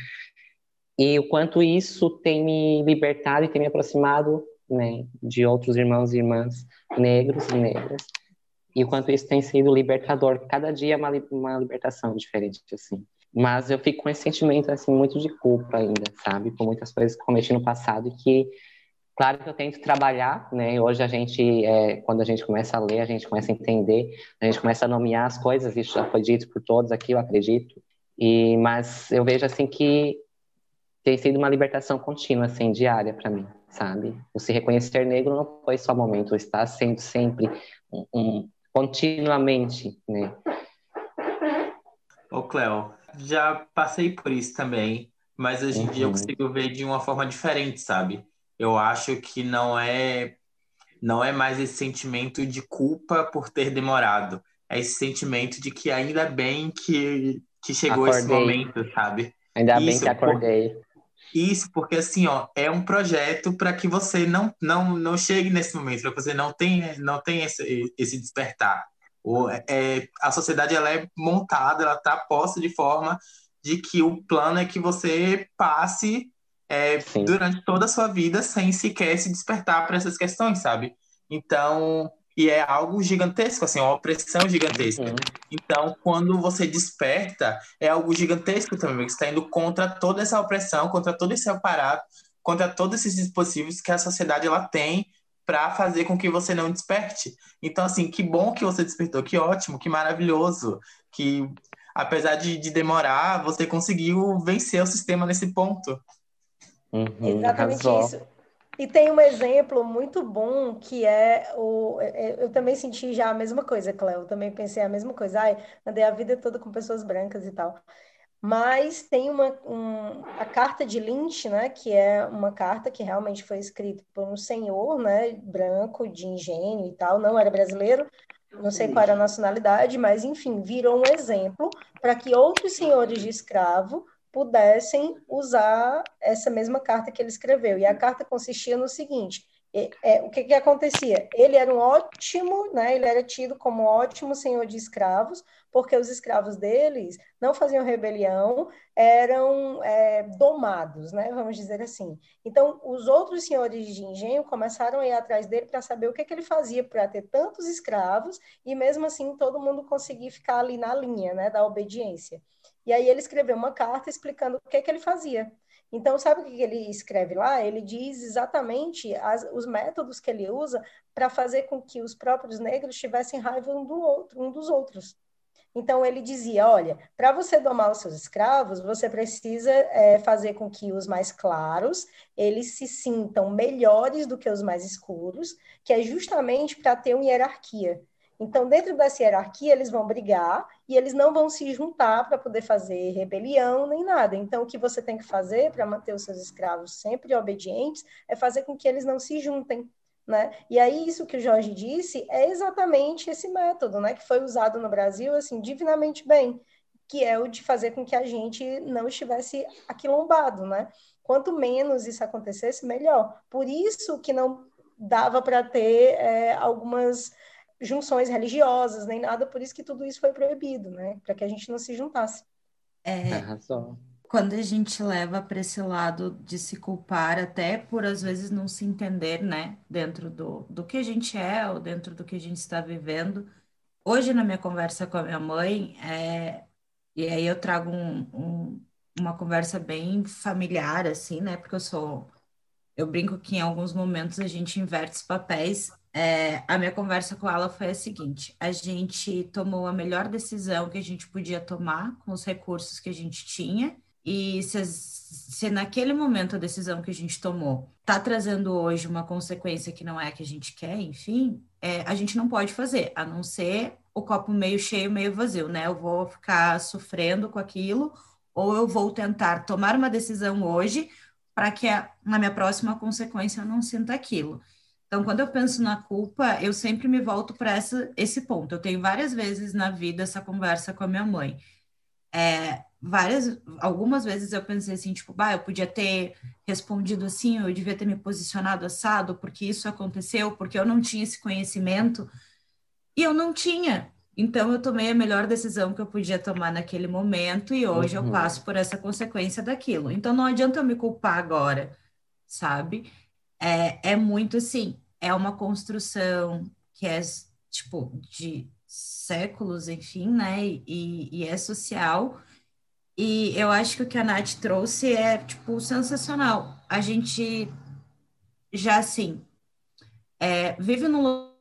e o quanto isso tem me libertado e tem me aproximado né, de outros irmãos e irmãs negros e negras. E o quanto isso tem sido libertador. Cada dia é uma, uma libertação diferente, assim. Mas eu fico com esse sentimento, assim, muito de culpa ainda, sabe? Por muitas coisas que cometi no passado e que, claro que eu tento trabalhar, né? Hoje a gente, é, quando a gente começa a ler, a gente começa a entender, a gente começa a nomear as coisas, isso já foi dito por todos aqui, eu acredito. E, mas eu vejo, assim, que tem sido uma libertação contínua, assim, diária para mim, sabe? O se reconhecer negro não foi só momento, está sendo sempre um, um continuamente, né? Ô, Cléo, já passei por isso também, mas hoje em uhum. dia eu uhum. consigo ver de uma forma diferente, sabe? Eu acho que não é não é mais esse sentimento de culpa por ter demorado, é esse sentimento de que ainda bem que, que chegou acordei. esse momento, sabe? Ainda isso, bem que acordei. Isso, porque assim, ó, é um projeto para que você não, não, não chegue nesse momento, para que você não tenha, não tenha esse, esse despertar. O, é, a sociedade ela é montada, ela está posta de forma de que o plano é que você passe é, durante toda a sua vida sem sequer se despertar para essas questões, sabe? Então, e é algo gigantesco, assim, uma opressão gigantesca. Uhum. Então, quando você desperta, é algo gigantesco também, que está indo contra toda essa opressão, contra todo esse aparato, contra todos esses dispositivos que a sociedade ela tem para fazer com que você não desperte. Então, assim, que bom que você despertou, que ótimo, que maravilhoso, que apesar de, de demorar, você conseguiu vencer o sistema nesse ponto. Uhum, Exatamente isso. E tem um exemplo muito bom que é o. É, é, eu também senti já a mesma coisa, Cléo. Eu também pensei a mesma coisa. Ai, andei a vida toda com pessoas brancas e tal. Mas tem uma um, a carta de Lynch, né, que é uma carta que realmente foi escrita por um senhor, né, branco de engenho e tal, não era brasileiro, não sei qual era a nacionalidade, mas enfim, virou um exemplo para que outros senhores de escravo pudessem usar essa mesma carta que ele escreveu. E a carta consistia no seguinte: é, o que, que acontecia? Ele era um ótimo, né? Ele era tido como ótimo senhor de escravos, porque os escravos deles não faziam rebelião, eram é, domados, né? Vamos dizer assim. Então, os outros senhores de engenho começaram a ir atrás dele para saber o que, que ele fazia para ter tantos escravos e mesmo assim todo mundo conseguir ficar ali na linha, né? Da obediência. E aí ele escreveu uma carta explicando o que, que ele fazia. Então, sabe o que ele escreve lá? Ele diz exatamente as, os métodos que ele usa para fazer com que os próprios negros tivessem raiva um do outro, um dos outros. Então ele dizia, olha, para você domar os seus escravos, você precisa é, fazer com que os mais claros eles se sintam melhores do que os mais escuros, que é justamente para ter uma hierarquia. Então, dentro dessa hierarquia, eles vão brigar e eles não vão se juntar para poder fazer rebelião nem nada. Então, o que você tem que fazer para manter os seus escravos sempre obedientes é fazer com que eles não se juntem. Né? E aí, isso que o Jorge disse é exatamente esse método né, que foi usado no Brasil assim divinamente bem que é o de fazer com que a gente não estivesse aquilombado, né? Quanto menos isso acontecesse, melhor. Por isso que não dava para ter é, algumas junções religiosas, nem nada, por isso que tudo isso foi proibido, né? Para que a gente não se juntasse. É, quando a gente leva para esse lado de se culpar, até por às vezes não se entender, né, dentro do, do que a gente é ou dentro do que a gente está vivendo. Hoje, na minha conversa com a minha mãe, é, e aí eu trago um, um, uma conversa bem familiar, assim, né, porque eu sou. Eu brinco que em alguns momentos a gente inverte os papéis. É, a minha conversa com ela foi a seguinte: a gente tomou a melhor decisão que a gente podia tomar com os recursos que a gente tinha e se, se naquele momento a decisão que a gente tomou está trazendo hoje uma consequência que não é a que a gente quer, enfim, é, a gente não pode fazer, a não ser o copo meio cheio, meio vazio, né? Eu vou ficar sofrendo com aquilo, ou eu vou tentar tomar uma decisão hoje para que a, na minha próxima consequência eu não sinta aquilo. Então, quando eu penso na culpa, eu sempre me volto para esse ponto. Eu tenho várias vezes na vida essa conversa com a minha mãe. É, várias, algumas vezes eu pensei assim, tipo, bah, eu podia ter respondido assim, eu devia ter me posicionado assado, porque isso aconteceu, porque eu não tinha esse conhecimento, e eu não tinha. Então eu tomei a melhor decisão que eu podia tomar naquele momento e hoje uhum. eu passo por essa consequência daquilo. Então não adianta eu me culpar agora, sabe? É, é muito assim, é uma construção que é tipo de séculos, enfim, né? E, e é social. E eu acho que o que a Nath trouxe é, tipo, sensacional. A gente já, assim, é, vive num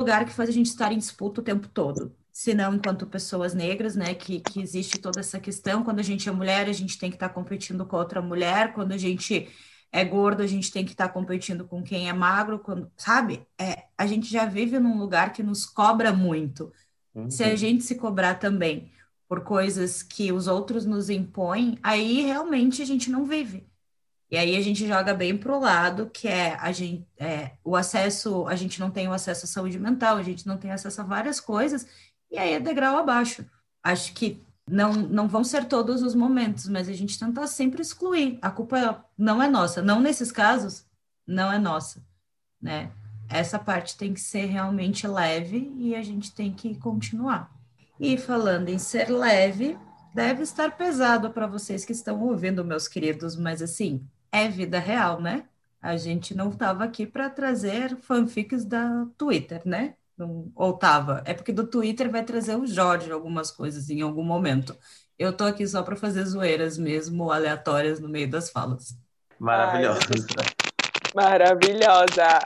lugar que faz a gente estar em disputa o tempo todo. Se não enquanto pessoas negras, né, que, que existe toda essa questão. Quando a gente é mulher, a gente tem que estar competindo com outra mulher. Quando a gente é gordo, a gente tem que estar competindo com quem é magro. Quando, sabe? É, a gente já vive num lugar que nos cobra muito. Uhum. Se a uhum. gente se cobrar também por coisas que os outros nos impõem, aí realmente a gente não vive. E aí a gente joga bem pro lado, que é a gente é, o acesso, a gente não tem o acesso à saúde mental, a gente não tem acesso a várias coisas, e aí é degrau abaixo. Acho que não, não vão ser todos os momentos, mas a gente tenta sempre excluir. A culpa não é nossa, não nesses casos, não é nossa, né? essa parte tem que ser realmente leve e a gente tem que continuar. E falando em ser leve, deve estar pesado para vocês que estão ouvindo, meus queridos, mas assim, é vida real, né? A gente não estava aqui para trazer fanfics da Twitter, né? Não, ou tava. É porque do Twitter vai trazer o Jorge algumas coisas em algum momento. Eu tô aqui só para fazer zoeiras mesmo, aleatórias no meio das falas. Maravilhoso. Maravilhosa!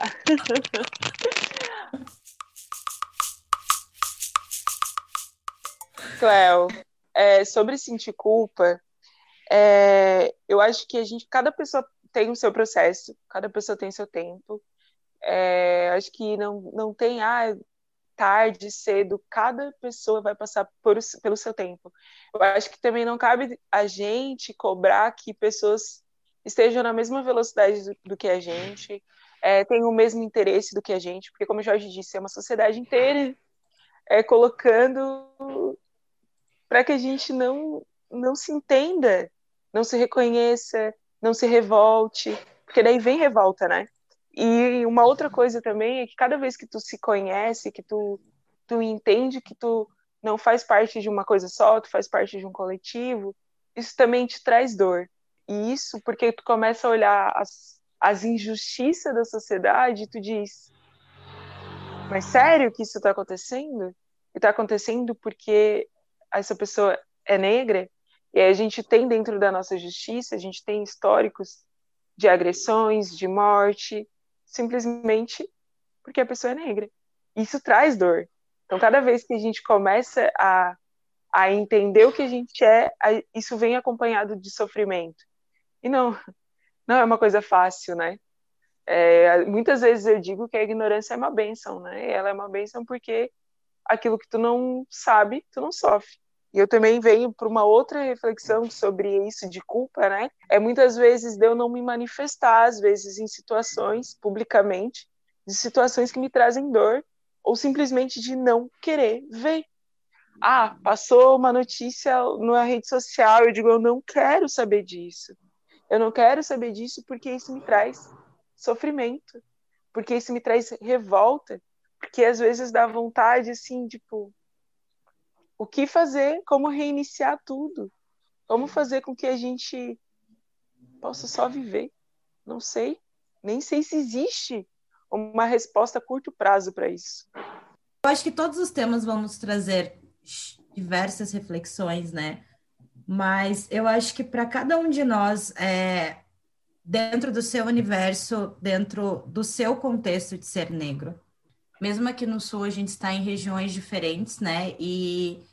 Cléo, é, sobre sentir culpa, é, eu acho que a gente, cada pessoa tem o seu processo, cada pessoa tem seu tempo. É, acho que não, não tem ah, tarde, cedo, cada pessoa vai passar por, pelo seu tempo. Eu acho que também não cabe a gente cobrar que pessoas estejam na mesma velocidade do, do que a gente, é, tenham o mesmo interesse do que a gente, porque, como o Jorge disse, é uma sociedade inteira é, colocando para que a gente não, não se entenda, não se reconheça, não se revolte, porque daí vem revolta, né? E uma outra coisa também é que cada vez que tu se conhece, que tu, tu entende que tu não faz parte de uma coisa só, tu faz parte de um coletivo, isso também te traz dor isso porque tu começa a olhar as, as injustiças da sociedade e tu diz, mas sério que isso está acontecendo? E está acontecendo porque essa pessoa é negra? E a gente tem dentro da nossa justiça, a gente tem históricos de agressões, de morte, simplesmente porque a pessoa é negra. Isso traz dor. Então, cada vez que a gente começa a, a entender o que a gente é, isso vem acompanhado de sofrimento. E não, não é uma coisa fácil, né? É, muitas vezes eu digo que a ignorância é uma benção, né? Ela é uma benção porque aquilo que tu não sabe, tu não sofre. E eu também venho para uma outra reflexão sobre isso de culpa, né? É muitas vezes de eu não me manifestar, às vezes em situações, publicamente, de situações que me trazem dor, ou simplesmente de não querer ver. Ah, passou uma notícia na rede social, eu digo, eu não quero saber disso. Eu não quero saber disso porque isso me traz sofrimento, porque isso me traz revolta, porque às vezes dá vontade, assim, tipo, o que fazer, como reiniciar tudo, como fazer com que a gente possa só viver. Não sei, nem sei se existe uma resposta a curto prazo para isso. Eu acho que todos os temas vão nos trazer diversas reflexões, né? Mas eu acho que para cada um de nós, é, dentro do seu universo, dentro do seu contexto de ser negro, mesmo aqui no Sul, a gente está em regiões diferentes, né? E,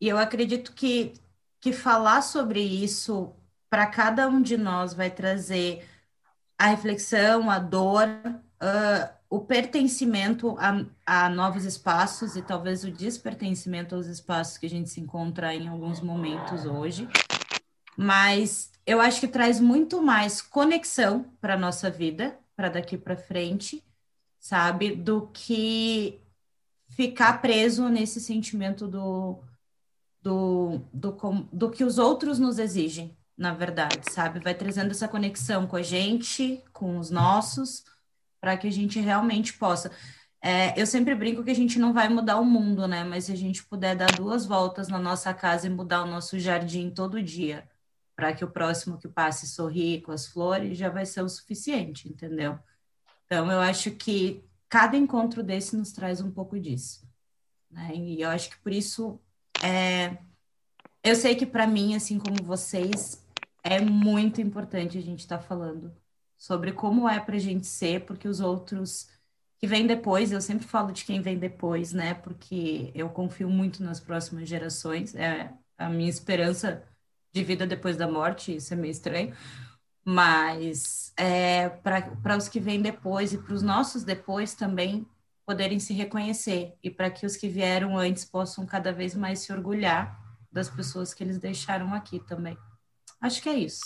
e eu acredito que, que falar sobre isso para cada um de nós vai trazer a reflexão, a dor, uh, o pertencimento a, a, novos espaços e talvez o despertencimento aos espaços que a gente se encontra em alguns momentos hoje. Mas eu acho que traz muito mais conexão para a nossa vida, para daqui para frente, sabe? Do que ficar preso nesse sentimento do, do, do, do que os outros nos exigem, na verdade, sabe? Vai trazendo essa conexão com a gente, com os nossos, para que a gente realmente possa. É, eu sempre brinco que a gente não vai mudar o mundo, né? Mas se a gente puder dar duas voltas na nossa casa e mudar o nosso jardim todo dia, para que o próximo que passe sorrir com as flores, já vai ser o suficiente, entendeu? Então, eu acho que cada encontro desse nos traz um pouco disso. Né? E eu acho que por isso, é... eu sei que para mim, assim como vocês, é muito importante a gente estar tá falando sobre como é para a gente ser, porque os outros que vêm depois, eu sempre falo de quem vem depois, né? Porque eu confio muito nas próximas gerações, é a minha esperança de vida depois da morte, isso é meio estranho, mas é, para os que vêm depois e para os nossos depois também poderem se reconhecer e para que os que vieram antes possam cada vez mais se orgulhar das pessoas que eles deixaram aqui também. Acho que é isso.